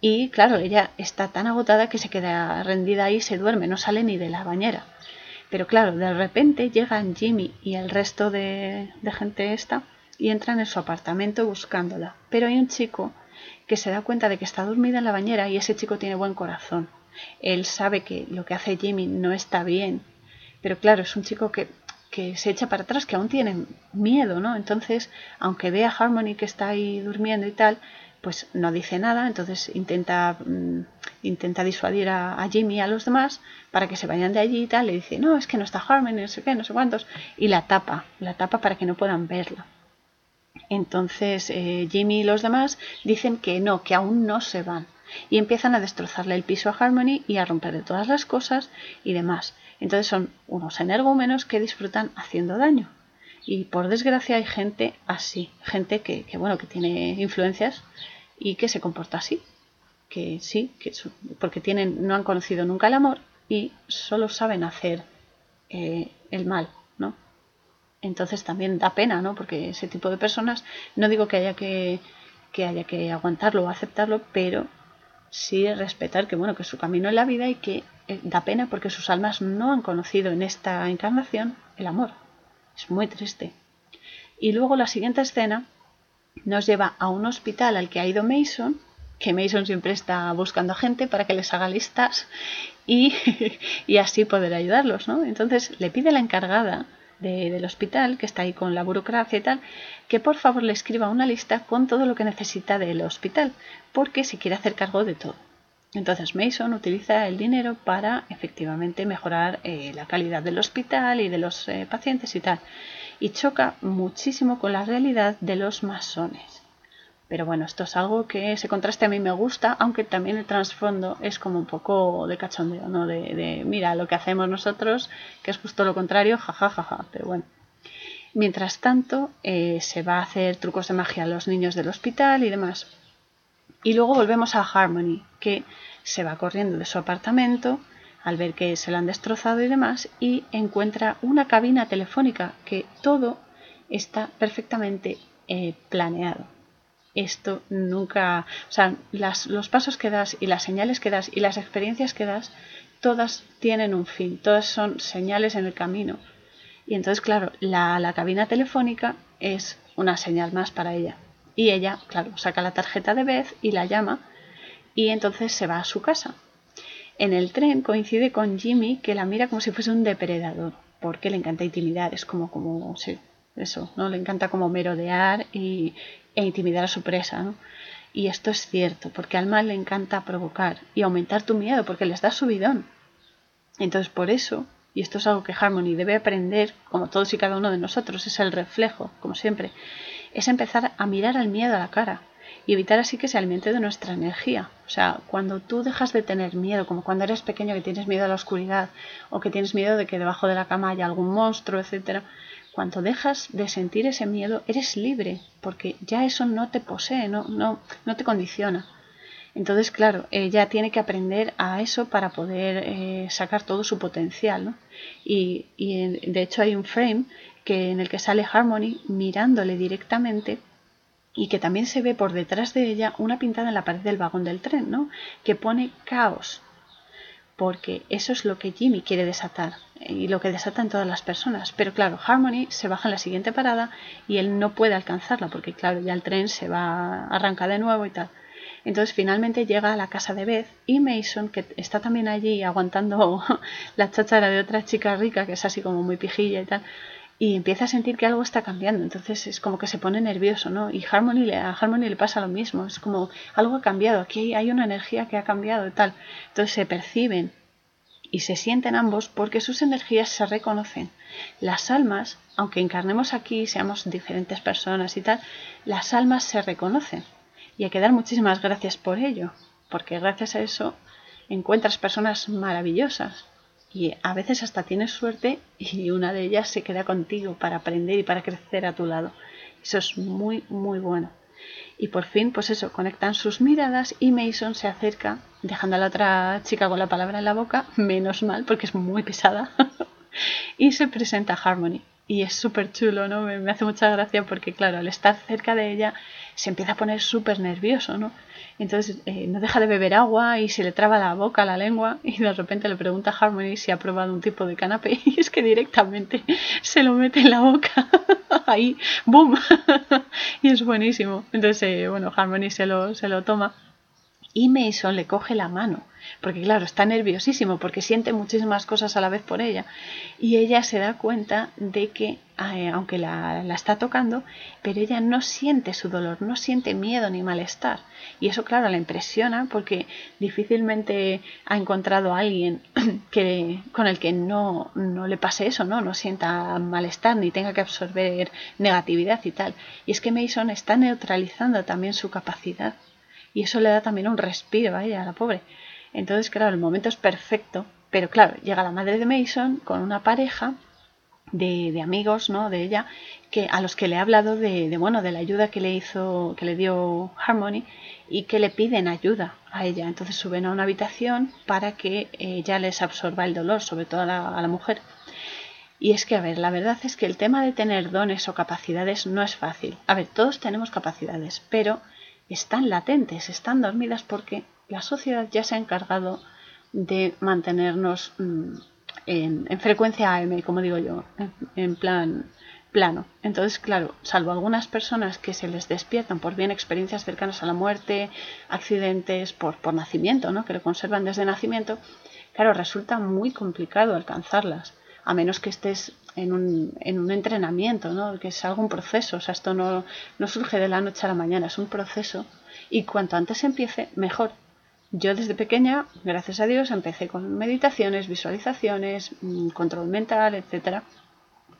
Speaker 1: Y claro, ella está tan agotada que se queda rendida ahí, se duerme, no sale ni de la bañera. Pero claro, de repente llegan Jimmy y el resto de, de gente esta y entran en su apartamento buscándola. Pero hay un chico que se da cuenta de que está dormida en la bañera y ese chico tiene buen corazón. Él sabe que lo que hace Jimmy no está bien, pero claro, es un chico que que se echa para atrás, que aún tiene miedo, ¿no? Entonces, aunque ve a Harmony que está ahí durmiendo y tal, pues no dice nada, entonces intenta, mm, intenta disuadir a, Jimmy y a los demás para que se vayan de allí y tal, le dice, no, es que no está Harmony, no sé qué, no sé cuántos, y la tapa, la tapa para que no puedan verla. Entonces eh, Jimmy y los demás dicen que no, que aún no se van, y empiezan a destrozarle el piso a Harmony y a romperle todas las cosas y demás. Entonces son unos energúmenos que disfrutan haciendo daño. Y por desgracia hay gente así, gente que, bueno, que tiene influencias y que se comporta así. Que sí, que porque tienen, no han conocido nunca el amor y solo saben hacer eh, el mal, ¿no? Entonces también da pena, ¿no? Porque ese tipo de personas, no digo que haya que, que haya que aguantarlo o aceptarlo, pero sí respetar que bueno que su camino en la vida y que eh, da pena porque sus almas no han conocido en esta encarnación el amor. Es muy triste. Y luego la siguiente escena nos lleva a un hospital al que ha ido Mason, que Mason siempre está buscando gente para que les haga listas y, y así poder ayudarlos, ¿no? Entonces le pide a la encargada del hospital, que está ahí con la burocracia y tal, que por favor le escriba una lista con todo lo que necesita del hospital, porque se quiere hacer cargo de todo. Entonces Mason utiliza el dinero para efectivamente mejorar eh, la calidad del hospital y de los eh, pacientes y tal. Y choca muchísimo con la realidad de los masones. Pero bueno, esto es algo que ese contraste a mí me gusta, aunque también el trasfondo es como un poco de cachondeo, ¿no? De, mira lo que hacemos nosotros, que es justo lo contrario, jajajaja, pero bueno. Mientras tanto, eh, se va a hacer trucos de magia a los niños del hospital y demás. Y luego volvemos a Harmony, que se va corriendo de su apartamento al ver que se lo han destrozado y demás, y encuentra una cabina telefónica que todo está perfectamente eh, planeado esto nunca, o sea, los pasos que das y las señales que das y las experiencias que das, todas tienen un fin, todas son señales en el camino. Y entonces, claro, la, la cabina telefónica es una señal más para ella. Y ella, claro, saca la tarjeta de Beth y la llama y entonces se va a su casa. En el tren coincide con Jimmy que la mira como si fuese un depredador, porque le encanta intimidar, es como, como, sí, eso, ¿no? Le encanta como merodear y, e intimidar a su presa, ¿no? Y esto es cierto, porque al mal le encanta provocar y aumentar tu miedo, porque les da subidón. Entonces, por eso, y esto es algo que Harmony debe aprender, como todos y cada uno de nosotros, es el reflejo, como siempre, es empezar a mirar al miedo a la cara y evitar así que se alimente de nuestra energía. O sea, cuando tú dejas de tener miedo, como cuando eres pequeño que tienes miedo a la oscuridad o que tienes miedo de que debajo de la cama haya algún monstruo, etcétera, cuando dejas de sentir ese miedo, eres libre, porque ya eso no te posee, no, no, no te condiciona. Entonces, claro, ella tiene que aprender a eso para poder eh, sacar todo su potencial. ¿no? Y, y, de hecho hay un frame que, en el que sale Harmony mirándole directamente y que también se ve por detrás de ella una pintada en la pared del vagón del tren, ¿no? Que pone caos, porque eso es lo que Jimmy quiere desatar y lo que desata en todas las personas. Pero claro, Harmony se baja en la siguiente parada y él no puede alcanzarla porque claro, ya el tren se va a arrancar de nuevo y tal. Entonces finalmente llega a la casa de Beth y Mason, que está también allí aguantando la cháchara de otra chica rica, que es así como muy pijilla y tal, y empieza a sentir que algo está cambiando. Entonces es como que se pone nervioso, ¿no? Y Harmony, a Harmony le pasa lo mismo. Es como algo ha cambiado. Aquí hay una energía que ha cambiado y tal. Entonces se perciben y se sienten ambos porque sus energías se reconocen. Las almas, aunque encarnemos aquí, seamos diferentes personas y tal, las almas se reconocen. Y hay que dar muchísimas gracias por ello, porque gracias a eso encuentras personas maravillosas y a veces hasta tienes suerte y una de ellas se queda contigo para aprender y para crecer a tu lado. Eso es muy, muy bueno. Y por fin, pues eso, conectan sus miradas y Mason se acerca, dejando a la otra chica con la palabra en la boca, menos mal, porque es muy pesada, y se presenta a Harmony. Y es súper chulo, ¿no? Me, hace mucha gracia porque, claro, al estar cerca de ella se empieza a poner súper nervioso, ¿no? Entonces eh, no deja de beber agua y se le traba la boca, la lengua y de repente le pregunta a Harmony si ha probado un tipo de canapé y es que directamente se lo mete en la boca. Ahí, ¡boom! y es buenísimo. Entonces, eh, bueno, Harmony se lo, se lo toma y Mason le coge la mano, porque claro, está nerviosísimo, porque siente muchísimas cosas a la vez por ella. Y ella se da cuenta de que, eh, aunque la, la, está tocando, pero ella no siente su dolor, no siente miedo ni malestar. Y eso, claro, la impresiona porque difícilmente ha encontrado a alguien que, con el que no, no le pase eso, ¿no? No sienta malestar ni tenga que absorber negatividad y tal. Y es que Mason está neutralizando también su capacidad y eso le da también un respiro a ella, a la pobre. Entonces, claro, el momento es perfecto, pero claro, llega la madre de Mason con una pareja de, de, amigos, ¿no? De ella, que a los que le ha hablado de, de, bueno, de la ayuda que le hizo, que le dio Harmony y que le piden ayuda a ella. Entonces suben a una habitación para que ella les absorba el dolor, sobre todo a la, a la mujer. Y es que, a ver, la verdad es que el tema de tener dones o capacidades no es fácil. A ver, todos tenemos capacidades, pero están latentes, están dormidas porque la sociedad ya se ha encargado de mantenernos mm, en, en, frecuencia AM, como digo yo, en, en, plan plano. Entonces, claro, salvo algunas personas que se les despiertan por bien experiencias cercanas a la muerte, accidentes por, por nacimiento, ¿no? que lo conservan desde nacimiento, claro, resulta muy complicado alcanzarlas a menos que estés en un, en un entrenamiento, ¿no? que es algún proceso, o sea, esto no, no surge de la noche a la mañana, es un proceso y cuanto antes empiece, mejor. Yo desde pequeña, gracias a Dios, empecé con meditaciones, visualizaciones, mm, control mental, etcétera,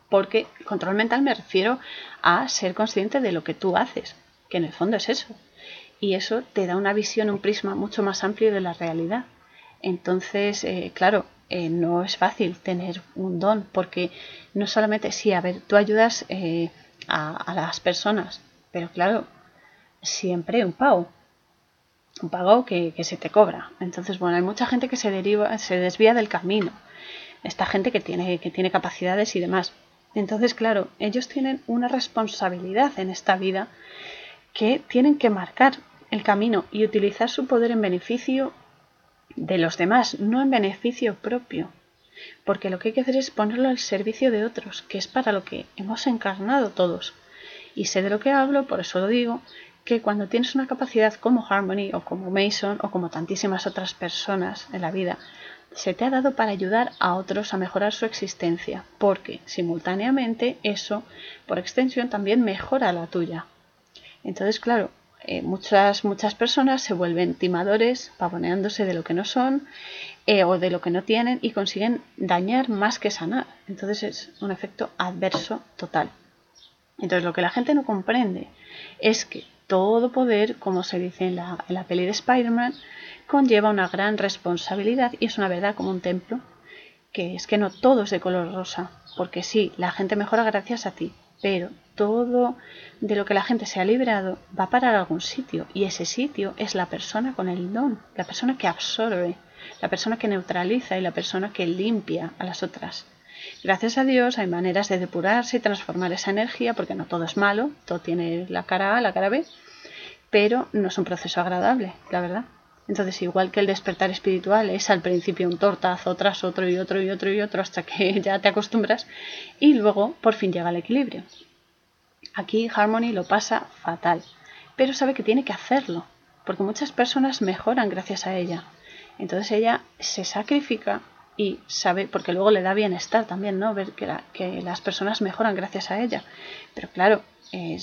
Speaker 1: porque control mental me refiero a ser consciente de lo que tú haces, que en el fondo es eso. Y eso te da una visión, un prisma mucho más amplio de la realidad. Entonces, eh, claro, eh, no es fácil tener un don, porque no solamente, sí, a ver, tú ayudas eh, a, las personas, pero claro, siempre un pago, un pago que, que, se te cobra. Entonces, bueno, hay mucha gente que se deriva, se desvía del camino, esta gente que tiene, que tiene capacidades y demás. Entonces, claro, ellos tienen una responsabilidad en esta vida que tienen que marcar el camino y utilizar su poder en beneficio de los demás, no en beneficio propio. Porque lo que hay que hacer es ponerlo al servicio de otros, que es para lo que hemos encarnado todos. Y sé de lo que hablo, por eso lo digo, que cuando tienes una capacidad como Harmony o como Mason o como tantísimas otras personas en la vida, se te ha dado para ayudar a otros a mejorar su existencia, porque simultáneamente eso, por extensión, también mejora la tuya. Entonces, claro, eh, muchas, muchas personas se vuelven timadores, pavoneándose de lo que no son eh, o de lo que no tienen y consiguen dañar más que sanar. Entonces es un efecto adverso total. Entonces lo que la gente no comprende es que todo poder, como se dice en la, en la peli de Spider-Man, conlleva una gran responsabilidad y es una verdad como un templo, que es que no todo es de color rosa, porque sí, la gente mejora gracias a ti, pero todo de lo que la gente se ha librado va a parar a algún sitio y ese sitio es la persona con el don, la persona que absorbe, la persona que neutraliza y la persona que limpia a las otras. Gracias a Dios hay maneras de depurarse y transformar esa energía porque no todo es malo, todo tiene la cara A, la cara B, pero no es un proceso agradable, la verdad. Entonces, igual que el despertar espiritual es al principio un tortazo tras otro y otro y otro y otro hasta que ya te acostumbras y luego por fin llega el equilibrio. Aquí Harmony lo pasa fatal, pero sabe que tiene que hacerlo, porque muchas personas mejoran gracias a ella. Entonces ella se sacrifica y sabe, porque luego le da bienestar también, ¿no? Ver que, que las personas mejoran gracias a ella. Pero claro,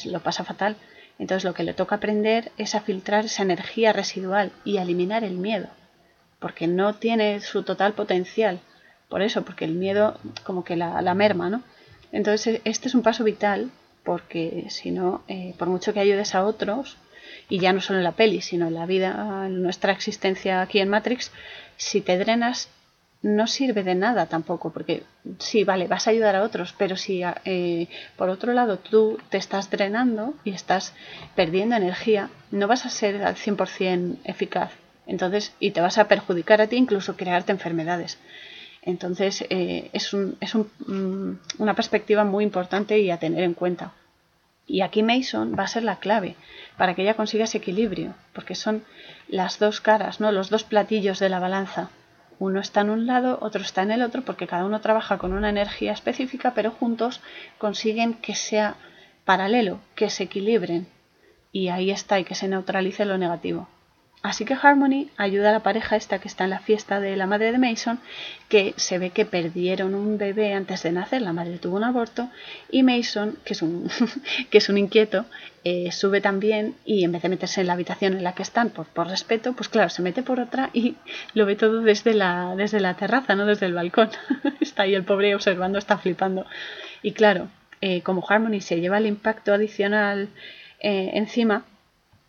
Speaker 1: lo pasa fatal entonces lo que le toca aprender es a filtrar esa energía residual y a eliminar el miedo, porque no tiene su total potencial. Por eso, porque el miedo como que la, merma, ¿no? Entonces este es un paso vital porque si no, eh, por mucho que ayudes a otros, y ya no solo en la peli, sino en la vida, en nuestra existencia aquí en Matrix, si te drenas, no sirve de nada tampoco, porque sí, vale, vas a ayudar a otros, pero si eh, por otro lado tú te estás drenando y estás perdiendo energía, no vas a ser al 100% eficaz. Entonces, y te vas a perjudicar a ti, incluso crearte enfermedades. Entonces, eh, es, un, es un, mm, una perspectiva muy importante y a tener en cuenta. Y aquí Mason va a ser la clave para que ella consiga ese equilibrio, porque son las dos caras, ¿no? los dos platillos de la balanza uno está en un lado, otro está en el otro, porque cada uno trabaja con una energía específica, pero juntos consiguen que sea paralelo, que se equilibren. Y ahí está, y que se neutralice lo negativo. Así que Harmony ayuda a la pareja esta que está en la fiesta de la madre de Mason, que se ve que perdieron un bebé antes de nacer, la madre tuvo un aborto, y Mason, que es un, que es un inquieto, eh, sube también y en vez de meterse en la habitación en la que están por, por respeto, pues claro, se mete por otra y lo ve todo desde la, desde la terraza, no desde el balcón. está ahí el pobre observando, está flipando. Y claro, eh, como Harmony se lleva el impacto adicional eh, encima,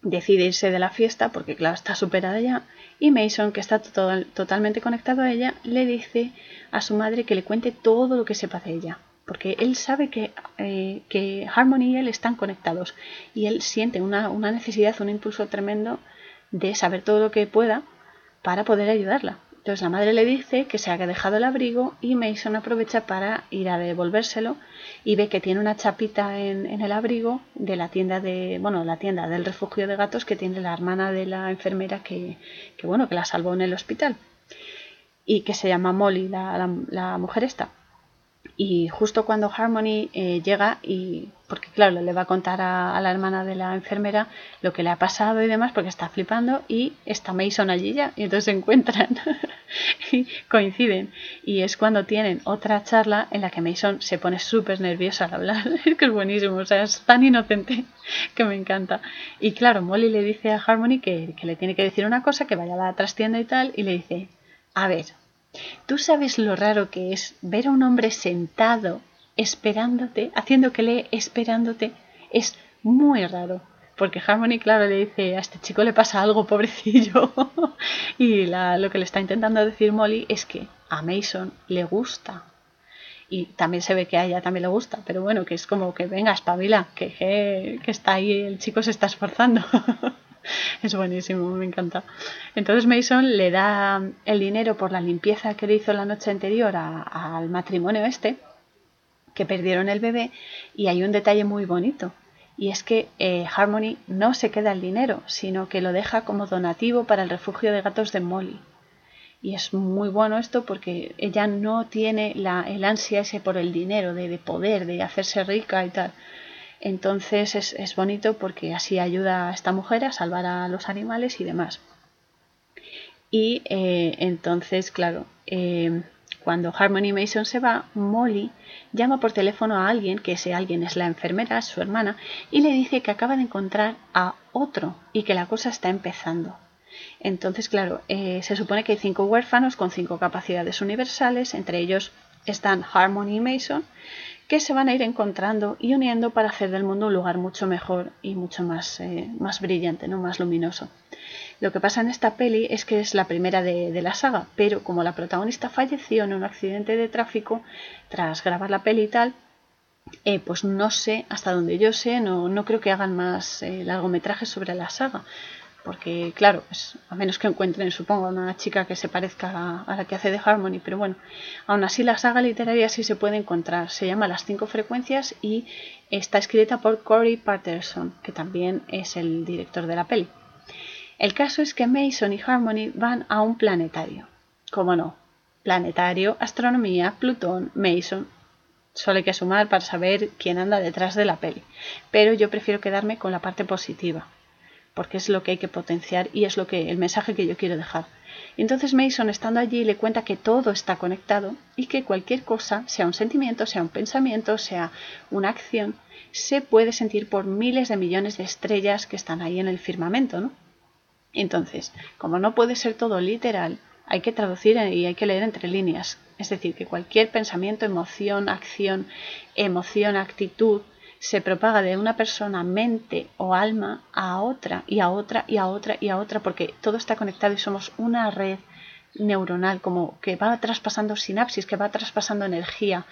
Speaker 1: decide irse de la fiesta porque, claro, está superada ya. Y Mason, que está totalmente conectado a ella, le dice a su madre que le cuente todo lo que sepa de ella. Porque él sabe que, eh, que Harmony y él están conectados. Y él siente una, una necesidad, un impulso tremendo de saber todo lo que pueda para poder ayudarla. Entonces la madre le dice que se haya dejado el abrigo y Mason aprovecha para ir a devolvérselo y ve que tiene una chapita en, el abrigo de la tienda de, bueno, la tienda del refugio de gatos que tiene la hermana de la enfermera que, que bueno, que la salvó en el hospital y que se llama Molly, la, la mujer esta. Y justo cuando Harmony eh, llega y porque claro, le va a contar a, la hermana de la enfermera lo que le ha pasado y demás, porque está flipando y está Mason allí ya, y entonces se encuentran y coinciden. Y es cuando tienen otra charla en la que Mason se pone súper nerviosa al hablar, que es buenísimo, o sea, es tan inocente que me encanta. Y claro, Molly le dice a Harmony que, que le tiene que decir una cosa, que vaya a la trastienda y tal, y le dice, a ver, ¿Tú sabes lo raro que es ver a un hombre sentado esperándote, haciendo que lee esperándote? Es muy raro. Porque Harmony, claro, le dice, a este chico le pasa algo, pobrecillo. y lo que le está intentando decir Molly es que a Mason le gusta. Y también se ve que a ella también le gusta, pero bueno, que es como que venga, espabila, que, que está ahí, el chico se está esforzando. es buenísimo, me encanta. Entonces Mason le da el dinero por la limpieza que le hizo la noche anterior al matrimonio este, que perdieron el bebé, y hay un detalle muy bonito. Y es que eh, Harmony no se queda el dinero, sino que lo deja como donativo para el refugio de gatos de Molly. Y es muy bueno esto porque ella no tiene la, el ansia ese por el dinero, de poder, de hacerse rica y tal. Entonces es, es, bonito porque así ayuda a esta mujer a salvar a los animales y demás. Y eh, entonces, claro, eh, cuando Harmony Mason se va, Molly llama por teléfono a alguien, que ese alguien es la enfermera, su hermana, y le dice que acaba de encontrar a otro y que la cosa está empezando. Entonces, claro, eh, se supone que hay cinco huérfanos con cinco capacidades universales, entre ellos están Harmony Mason, que se van a ir encontrando y uniendo para hacer del mundo un lugar mucho mejor y mucho más, eh, más brillante, ¿no? más luminoso. Lo que pasa en esta peli es que es la primera de, la saga, pero como la protagonista falleció en un accidente de tráfico tras grabar la peli y tal, eh, pues no sé, hasta donde yo sé, no, no creo que hagan más eh, largometrajes sobre la saga. Porque, claro, pues, a menos que encuentren, supongo, una chica que se parezca a, la que hace de Harmony, pero bueno, aún así la saga literaria sí se puede encontrar. Se llama Las cinco frecuencias y está escrita por Corey Patterson, que también es el director de la peli. El caso es que Mason y Harmony van a un planetario. ¿Cómo no? Planetario, astronomía, Plutón, Mason. Solo hay que sumar para saber quién anda detrás de la peli. Pero yo prefiero quedarme con la parte positiva, porque es lo que hay que potenciar y es lo que el mensaje que yo quiero dejar. entonces Mason, estando allí, le cuenta que todo está conectado y que cualquier cosa, sea un sentimiento, sea un pensamiento, sea una acción, se puede sentir por miles de millones de estrellas que están ahí en el firmamento, ¿no? Entonces, como no puede ser todo literal, hay que traducir y hay que leer entre líneas. Es decir, que cualquier pensamiento, emoción, acción, emoción, actitud, se propaga de una persona, mente o alma a otra y a otra y a otra y a otra, porque todo está conectado y somos una red neuronal, como que va traspasando sinapsis, que va traspasando energía,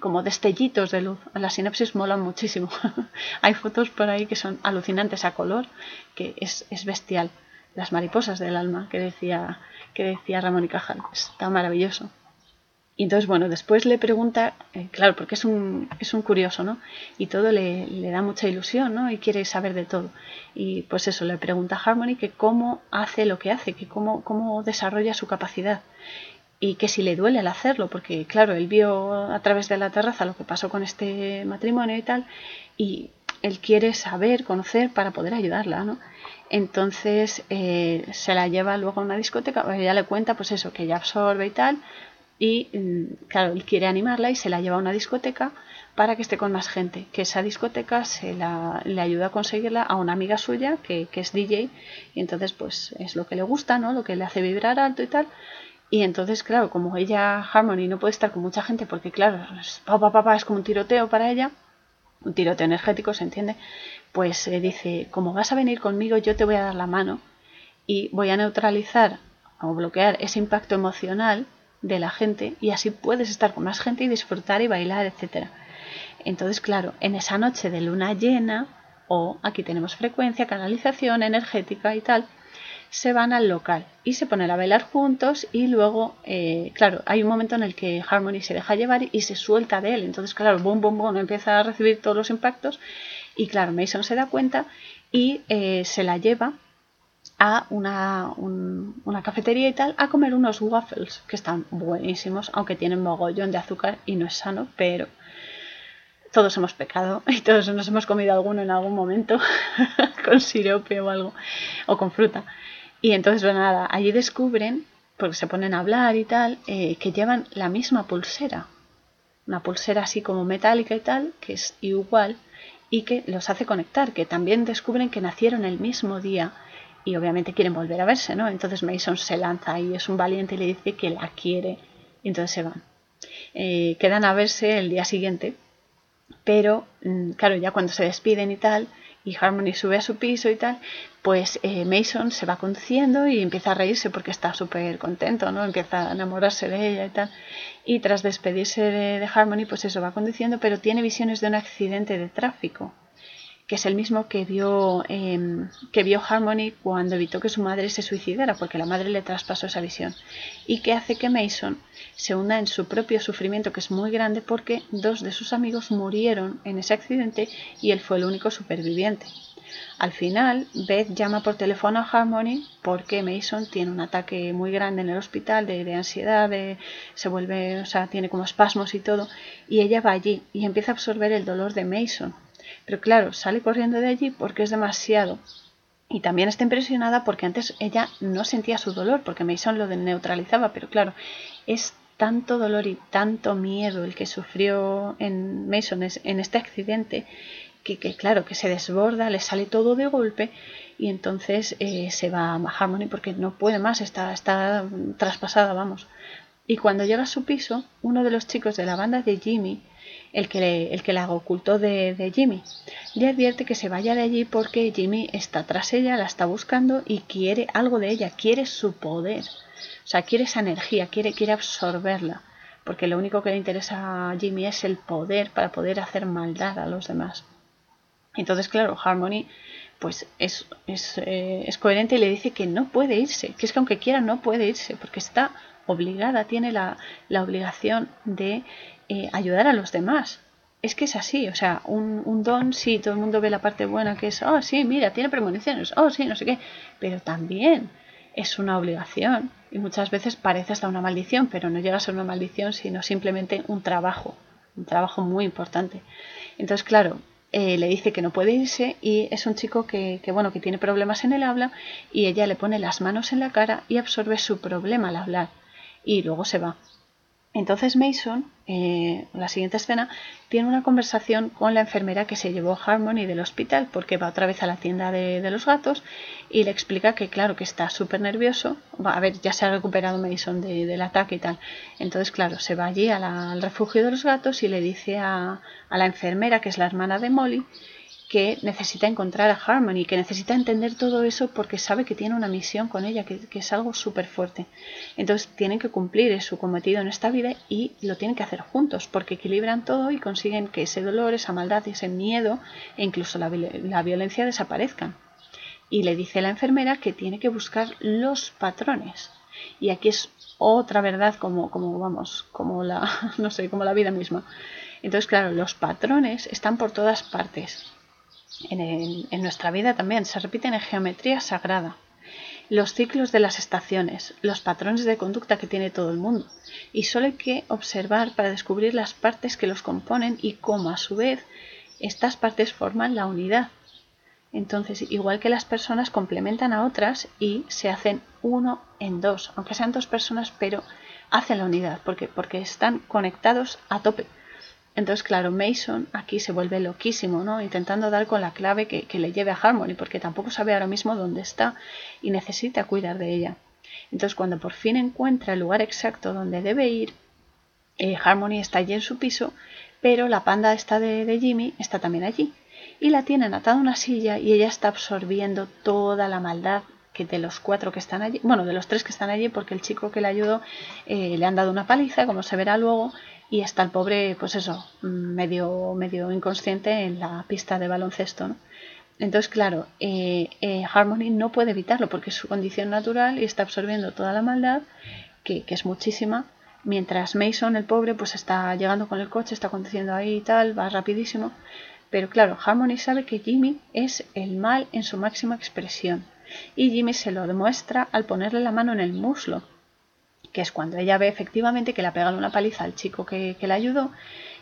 Speaker 1: como destellitos de luz. Las sinapsis molan muchísimo. Hay fotos por ahí que son alucinantes a color, que es, es bestial las mariposas del alma que decía, que decía Ramón y Cajal. Está maravilloso. Y entonces, bueno, después le pregunta, eh, claro, porque es un, es un curioso, ¿no? Y todo le, le, da mucha ilusión, ¿no? Y quiere saber de todo. Y pues eso, le pregunta a Harmony que cómo hace lo que hace, que cómo, cómo desarrolla su capacidad. Y que si le duele al hacerlo, porque claro, él vio a través de la terraza lo que pasó con este matrimonio y tal, y él quiere saber, conocer para poder ayudarla, ¿no? Entonces eh, se la lleva luego a una discoteca, ella le cuenta pues eso, que ella absorbe y tal, y mm, claro, él quiere animarla y se la lleva a una discoteca para que esté con más gente, que esa discoteca se la, le ayuda a conseguirla a una amiga suya que, que, es DJ y entonces pues es lo que le gusta, ¿no? Lo que le hace vibrar alto y tal. Y entonces, claro, como ella, Harmony, no puede estar con mucha gente porque, claro, es, papá, papá, es como un tiroteo para ella, un tiroteo energético, se entiende, pues eh, dice, como vas a venir conmigo, yo te voy a dar la mano y voy a neutralizar o bloquear ese impacto emocional de la gente y así puedes estar con más gente y disfrutar y bailar, etc. Entonces, claro, en esa noche de luna llena, o aquí tenemos frecuencia, canalización energética y tal, se van al local y se ponen a bailar juntos y luego, eh, claro, hay un momento en el que Harmony se deja llevar y se suelta de él. Entonces, claro, boom, boom, boom, empieza a recibir todos los impactos y claro, Mason se da cuenta y eh, se la lleva a una, una, cafetería y tal a comer unos waffles que están buenísimos, aunque tienen mogollón de azúcar y no es sano, pero todos hemos pecado y todos nos hemos comido alguno en algún momento con sirope o algo, o con fruta. Y entonces, bueno, nada, allí descubren, porque se ponen a hablar y tal, eh, que llevan la misma pulsera. Una pulsera así como metálica y tal, que es igual y que los hace conectar, que también descubren que nacieron el mismo día y obviamente quieren volver a verse, ¿no? Entonces Mason se lanza y es un valiente y le dice que la quiere y entonces se van. Eh, quedan a verse el día siguiente, pero mm, claro, ya cuando se despiden y tal, y Harmony sube a su piso y tal, pues eh, Mason se va conduciendo y empieza a reírse porque está súper contento, ¿no? Empieza a enamorarse de ella y tal. Y tras despedirse de, Harmony, pues eso va conduciendo, pero tiene visiones de un accidente de tráfico, que es el mismo que vio, em, que vio Harmony cuando evitó que su madre se suicidara, porque la madre le traspasó esa visión. Y que hace que Mason se hunda en su propio sufrimiento, que es muy grande, porque dos de sus amigos murieron en ese accidente y él fue el único superviviente. Al final, Beth llama por teléfono a Harmony porque Mason tiene un ataque muy grande en el hospital de, ansiedad, se vuelve, o sea, tiene como espasmos y todo, y ella va allí y empieza a absorber el dolor de Mason. Pero claro, sale corriendo de allí porque es demasiado. Y también está impresionada porque antes ella no sentía su dolor, porque Mason lo neutralizaba, pero claro, es tanto dolor y tanto miedo el que sufrió en Mason en este accidente que, claro, que se desborda, le sale todo de golpe y entonces eh, se va a Harmony porque no puede más, está, está traspasada, vamos. Y cuando llega a su piso, uno de los chicos de la banda de Jimmy, el que, le, el que la ocultó de, de, Jimmy, le advierte que se vaya de allí porque Jimmy está tras ella, la está buscando y quiere algo de ella, quiere su poder. O sea, quiere esa energía, quiere, quiere absorberla, porque lo único que le interesa a Jimmy es el poder para poder hacer maldad a los demás. Entonces, claro, Harmony pues es, es, eh, es, coherente y le dice que no puede irse, que es que aunque quiera no puede irse, porque está obligada, tiene la, la obligación de eh, ayudar a los demás. Es que es así, o sea, un, don, sí, todo el mundo ve la parte buena que es, oh, sí, mira, tiene premoniciones, oh, sí, no sé qué, pero también es una obligación y muchas veces parece hasta una maldición, pero no llega a ser una maldición, sino simplemente un trabajo, un trabajo muy importante. Entonces, claro, eh, le dice que no puede irse y es un chico que, que, bueno, que tiene problemas en el habla y ella le pone las manos en la cara y absorbe su problema al hablar y luego se va. Entonces Mason, eh, la siguiente escena, tiene una conversación con la enfermera que se llevó Harmony del hospital porque va otra vez a la tienda de, los gatos y le explica que claro que está súper nervioso. a ver, ya se ha recuperado Mason del ataque y tal. Entonces, claro, se va allí al refugio de los gatos y le dice a, a la enfermera, que es la hermana de Molly, que necesita encontrar a Harmony, que necesita entender todo eso porque sabe que tiene una misión con ella, que, es algo súper fuerte. Entonces tienen que cumplir su cometido en esta vida y lo tienen que hacer juntos porque equilibran todo y consiguen que ese dolor, esa maldad, ese miedo e incluso la, la violencia desaparezcan. Y le dice la enfermera que tiene que buscar los patrones. Y aquí es otra verdad como, como vamos, como la, no sé, como la vida misma. Entonces, claro, los patrones están por todas partes en, nuestra vida también se repiten en geometría sagrada. Los ciclos de las estaciones, los patrones de conducta que tiene todo el mundo. Y solo hay que observar para descubrir las partes que los componen y cómo a su vez estas partes forman la unidad. Entonces, igual que las personas complementan a otras y se hacen uno en dos, aunque sean dos personas, pero hacen la unidad, porque, porque están conectados a tope. Entonces, claro, Mason aquí se vuelve loquísimo, ¿no? Intentando dar con la clave que, le lleve a Harmony, porque tampoco sabe ahora mismo dónde está y necesita cuidar de ella. Entonces, cuando por fin encuentra el lugar exacto donde debe ir, eh, Harmony está allí en su piso, pero la panda esta de, Jimmy está también allí. Y la tienen atada a una silla y ella está absorbiendo toda la maldad que de los cuatro que están allí, bueno, de los tres que están allí, porque el chico que le ayudó eh, le han dado una paliza, como se verá luego, y está el pobre, pues eso, medio, medio inconsciente en la pista de baloncesto. Entonces, claro, eh, eh, Harmony no puede evitarlo porque es su condición natural y está absorbiendo toda la maldad, que, que, es muchísima, mientras Mason, el pobre, pues está llegando con el coche, está conduciendo ahí y tal, va rapidísimo. Pero claro, Harmony sabe que Jimmy es el mal en su máxima expresión y Jimmy se lo demuestra al ponerle la mano en el muslo que es cuando ella ve efectivamente que le ha pegado una paliza al chico que, que le ayudó,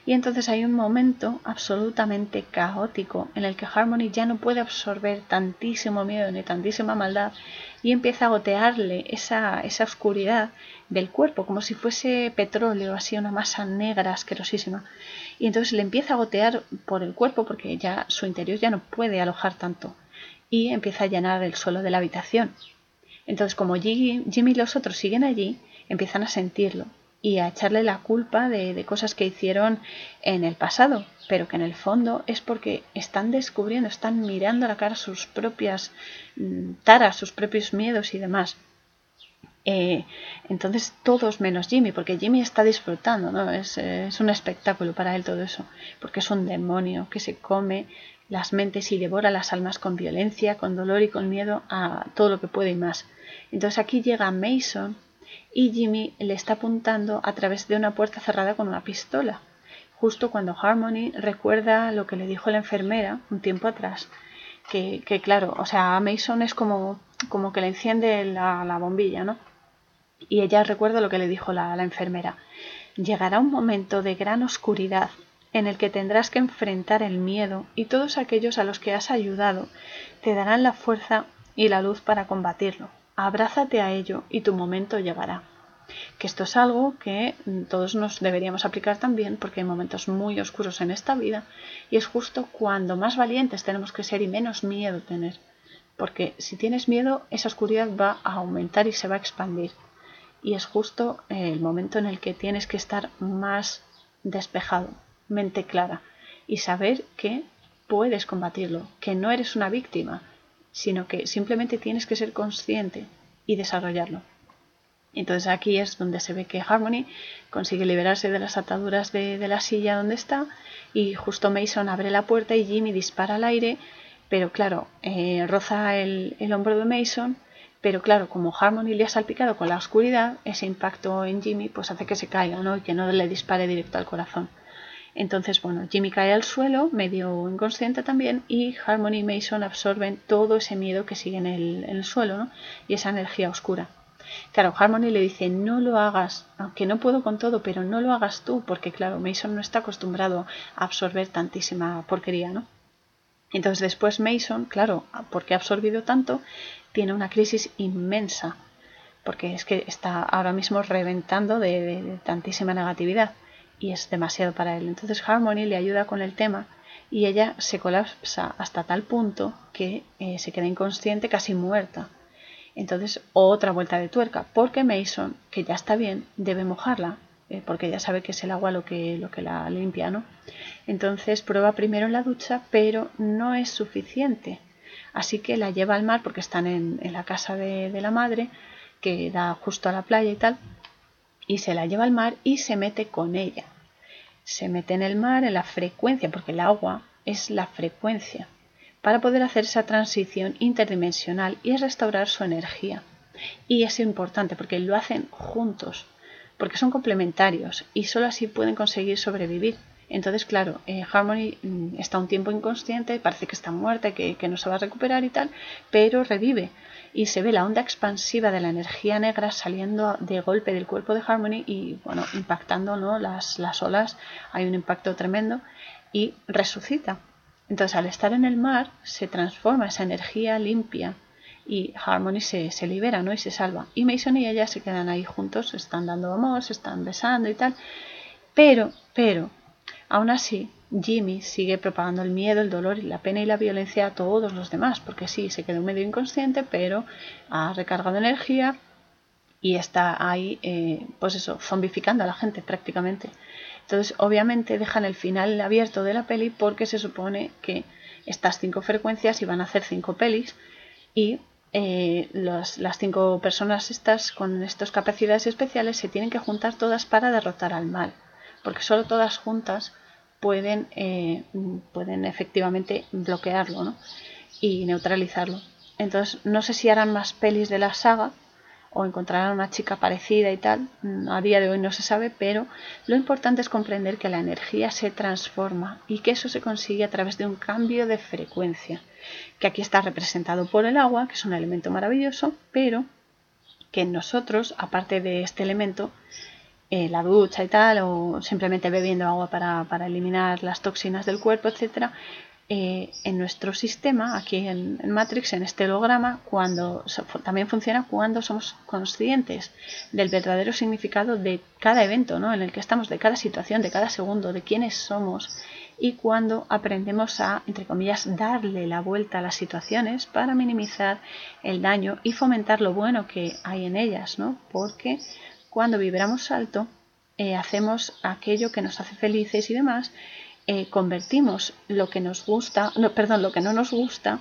Speaker 1: y entonces hay un momento absolutamente caótico en el que Harmony ya no puede absorber tantísimo miedo ni tantísima maldad y empieza a gotearle esa, esa oscuridad del cuerpo, como si fuese petróleo, así una masa negra asquerosísima. Y entonces le empieza a gotear por el cuerpo porque ya su interior ya no puede alojar tanto y empieza a llenar el suelo de la habitación. Entonces, como Jimmy y los otros siguen allí, empiezan a sentirlo y a echarle la culpa de, cosas que hicieron en el pasado, pero que en el fondo es porque están descubriendo, están mirando a la cara sus propias mm, taras, sus propios miedos y demás. Eh, entonces todos menos Jimmy, porque Jimmy está disfrutando, ¿no? Es, es, un espectáculo para él todo eso, porque es un demonio que se come las mentes y devora las almas con violencia, con dolor y con miedo a todo lo que puede y más. Entonces aquí llega Mason y Jimmy le está apuntando a través de una puerta cerrada con una pistola, justo cuando Harmony recuerda lo que le dijo la enfermera un tiempo atrás que, claro, o sea, Mason es como, como que le enciende la, la bombilla, ¿no? Y ella recuerda lo que le dijo la enfermera. Llegará un momento de gran oscuridad en el que tendrás que enfrentar el miedo y todos aquellos a los que has ayudado te darán la fuerza y la luz para combatirlo. Abrázate a ello y tu momento llegará. Que esto es algo que todos nos deberíamos aplicar también porque hay momentos muy oscuros en esta vida y es justo cuando más valientes tenemos que ser y menos miedo tener. Porque si tienes miedo, esa oscuridad va a aumentar y se va a expandir. Y es justo el momento en el que tienes que estar más despejado, mente clara y saber que puedes combatirlo, que no eres una víctima, sino que simplemente tienes que ser consciente y desarrollarlo. Entonces aquí es donde se ve que Harmony consigue liberarse de las ataduras de, la silla donde está y justo Mason abre la puerta y Jimmy dispara al aire, pero claro, eh, roza el, el, hombro de Mason, pero claro, como Harmony le ha salpicado con la oscuridad, ese impacto en Jimmy pues hace que se caiga ¿no? y que no le dispare directo al corazón. Entonces, bueno, Jimmy cae al suelo, medio inconsciente también, y Harmony y Mason absorben todo ese miedo que sigue en el, suelo, ¿no? Y esa energía oscura. Claro, Harmony le dice, no lo hagas, aunque no puedo con todo, pero no lo hagas tú, porque claro, Mason no está acostumbrado a absorber tantísima porquería, ¿no? Entonces después Mason, claro, porque ha absorbido tanto, tiene una crisis inmensa, porque es que está ahora mismo reventando de tantísima negatividad y es demasiado para él. Entonces Harmony le ayuda con el tema y ella se colapsa hasta tal punto que eh, se queda inconsciente, casi muerta. Entonces otra vuelta de tuerca, porque Mason, que ya está bien, debe mojarla, eh, porque ya sabe que es el agua lo que, lo que la limpia, ¿no? Entonces prueba primero en la ducha, pero no es suficiente. Así que la lleva al mar porque están en, la casa de, de la madre, que da justo a la playa y tal, y se la lleva al mar y se mete con ella. Se mete en el mar en la frecuencia, porque el agua es la frecuencia, para poder hacer esa transición interdimensional y restaurar su energía. Y es importante porque lo hacen juntos, porque son complementarios y solo así pueden conseguir sobrevivir. Entonces, claro, eh, Harmony mm, está un tiempo inconsciente, parece que está muerta, que, que no se va a recuperar y tal, pero revive y se ve la onda expansiva de la energía negra saliendo de golpe del cuerpo de Harmony y bueno, impactando ¿no? las, las olas, hay un impacto tremendo y resucita. Entonces al estar en el mar se transforma esa energía limpia y Harmony se, se, libera ¿no? y se salva. Y Mason y ella se quedan ahí juntos, están dando amor, se están besando y tal. Pero, pero, aún así, Jimmy sigue propagando el miedo, el dolor, la pena y la violencia a todos los demás, porque sí, se quedó medio inconsciente, pero ha recargado energía y está ahí, eh, pues eso, zombificando a la gente prácticamente. Entonces, obviamente dejan el final abierto de la peli porque se supone que estas cinco frecuencias iban a hacer cinco pelis y eh, las cinco personas estas con estas capacidades especiales se tienen que juntar todas para derrotar al mal, porque solo todas juntas pueden, eh, pueden efectivamente bloquearlo y neutralizarlo. Entonces, no sé si harán más pelis de la saga o encontrarán una chica parecida y tal. A día de hoy no se sabe, pero lo importante es comprender que la energía se transforma y que eso se consigue a través de un cambio de frecuencia, que aquí está representado por el agua, que es un elemento maravilloso, pero que en nosotros, aparte de este elemento, eh, la ducha y tal, o simplemente bebiendo agua para, eliminar las toxinas del cuerpo, etcétera, eh, en nuestro sistema, aquí en, Matrix, en este holograma, cuando también funciona cuando somos conscientes del verdadero significado de cada evento ¿no? en el que estamos, de cada situación, de cada segundo, de quiénes somos, y cuando aprendemos a, entre comillas, darle la vuelta a las situaciones para minimizar el daño y fomentar lo bueno que hay en ellas, ¿no? Porque cuando vibramos alto, eh, hacemos aquello que nos hace felices y demás, eh, convertimos lo que nos gusta, no, perdón, lo que no nos gusta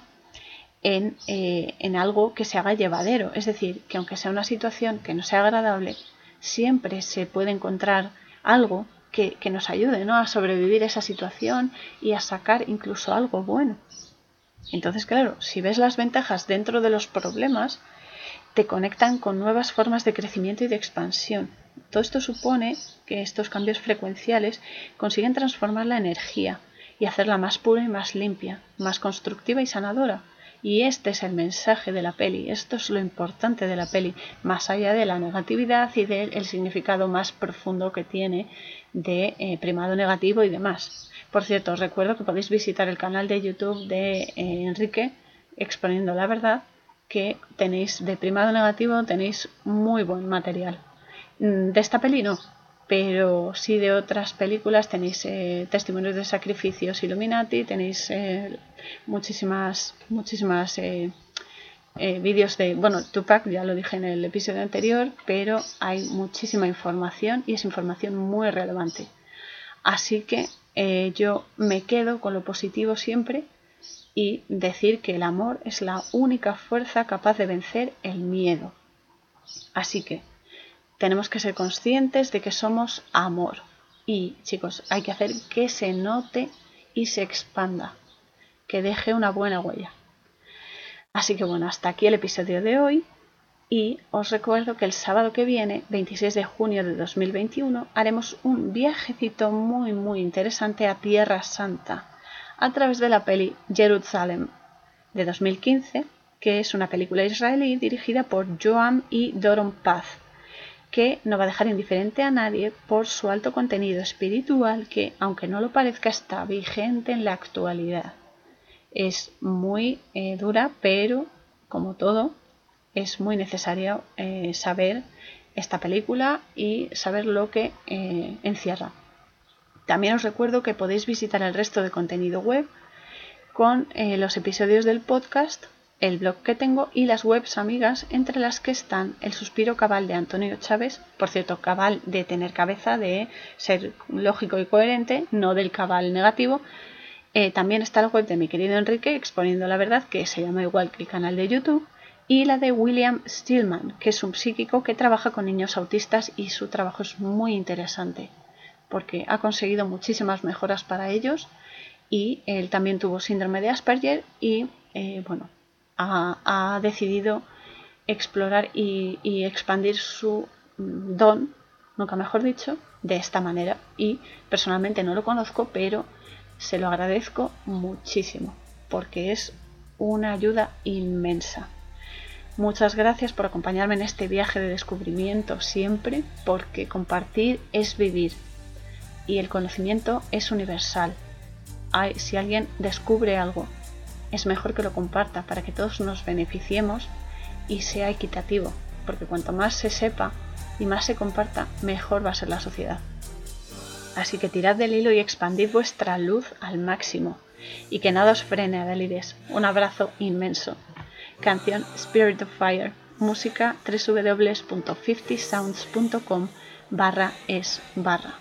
Speaker 1: en, eh, en, algo que se haga llevadero. Es decir, que aunque sea una situación que no sea agradable, siempre se puede encontrar algo que, que nos ayude ¿no? a sobrevivir esa situación y a sacar incluso algo bueno. Entonces, claro, si ves las ventajas dentro de los problemas, te conectan con nuevas formas de crecimiento y de expansión. Todo esto supone que estos cambios frecuenciales consiguen transformar la energía y hacerla más pura y más limpia, más constructiva y sanadora. Y este es el mensaje de la peli, esto es lo importante de la peli, más allá de la negatividad y del significado más profundo que tiene de eh, primado negativo y demás. Por cierto, os recuerdo que podéis visitar el canal de YouTube de eh, Enrique exponiendo la verdad, que tenéis de primado negativo, tenéis muy buen material. Mm, de esta peli no, pero sí de otras películas tenéis eh, testimonios de sacrificios Illuminati, tenéis eh, muchísimas, muchísimas eh, vídeos de, bueno, Tupac ya lo dije en el episodio anterior, pero hay muchísima información y es información muy relevante. Así que yo me quedo con lo positivo siempre y decir que el amor es la única fuerza capaz de vencer el miedo. Así que tenemos que ser conscientes de que somos amor. Y chicos, hay que hacer que se note y se expanda, que deje una buena huella. Así que bueno, hasta aquí el episodio de hoy. Y os recuerdo que el sábado que viene, 26 de junio de 2021, haremos un viajecito muy muy interesante a Tierra Santa a través de la peli Jerusalem de 2015, que es una película israelí dirigida por Joam y Doron Paz que no va a dejar indiferente a nadie por su alto contenido espiritual que, aunque no lo parezca, está vigente en la actualidad. Es muy eh, dura, pero como todo, es muy necesario eh, saber esta película y saber lo que eh, encierra. También os recuerdo que podéis visitar el resto de contenido web con los episodios del podcast el blog que tengo y las webs amigas entre las que están El suspiro cabal de Antonio Chávez, por cierto, cabal de tener cabeza, de ser lógico y coherente, no del cabal negativo. Eh, también está la web de mi querido Enrique exponiendo la verdad, que se llama igual que el canal de YouTube, y la de William Stillman, que es un psíquico que trabaja con niños autistas y su trabajo es muy interesante porque ha conseguido muchísimas mejoras para ellos y él también tuvo síndrome de Asperger y eh, bueno, ha, decidido explorar y, expandir su don, nunca mejor dicho, de esta manera. Y personalmente no lo conozco, pero se lo agradezco muchísimo, porque es una ayuda inmensa. Muchas gracias por acompañarme en este viaje de descubrimiento siempre, porque compartir es vivir y el conocimiento es universal. si alguien descubre algo es mejor que lo comparta para que todos nos beneficiemos y sea equitativo, porque cuanto más se sepa y más se comparta, mejor va a ser la sociedad. Así que tirad del hilo y expandid vuestra luz al máximo y que nada os frene a. Un abrazo inmenso. Canción Spirit of Fire. Música www.50sounds.com barra es barra.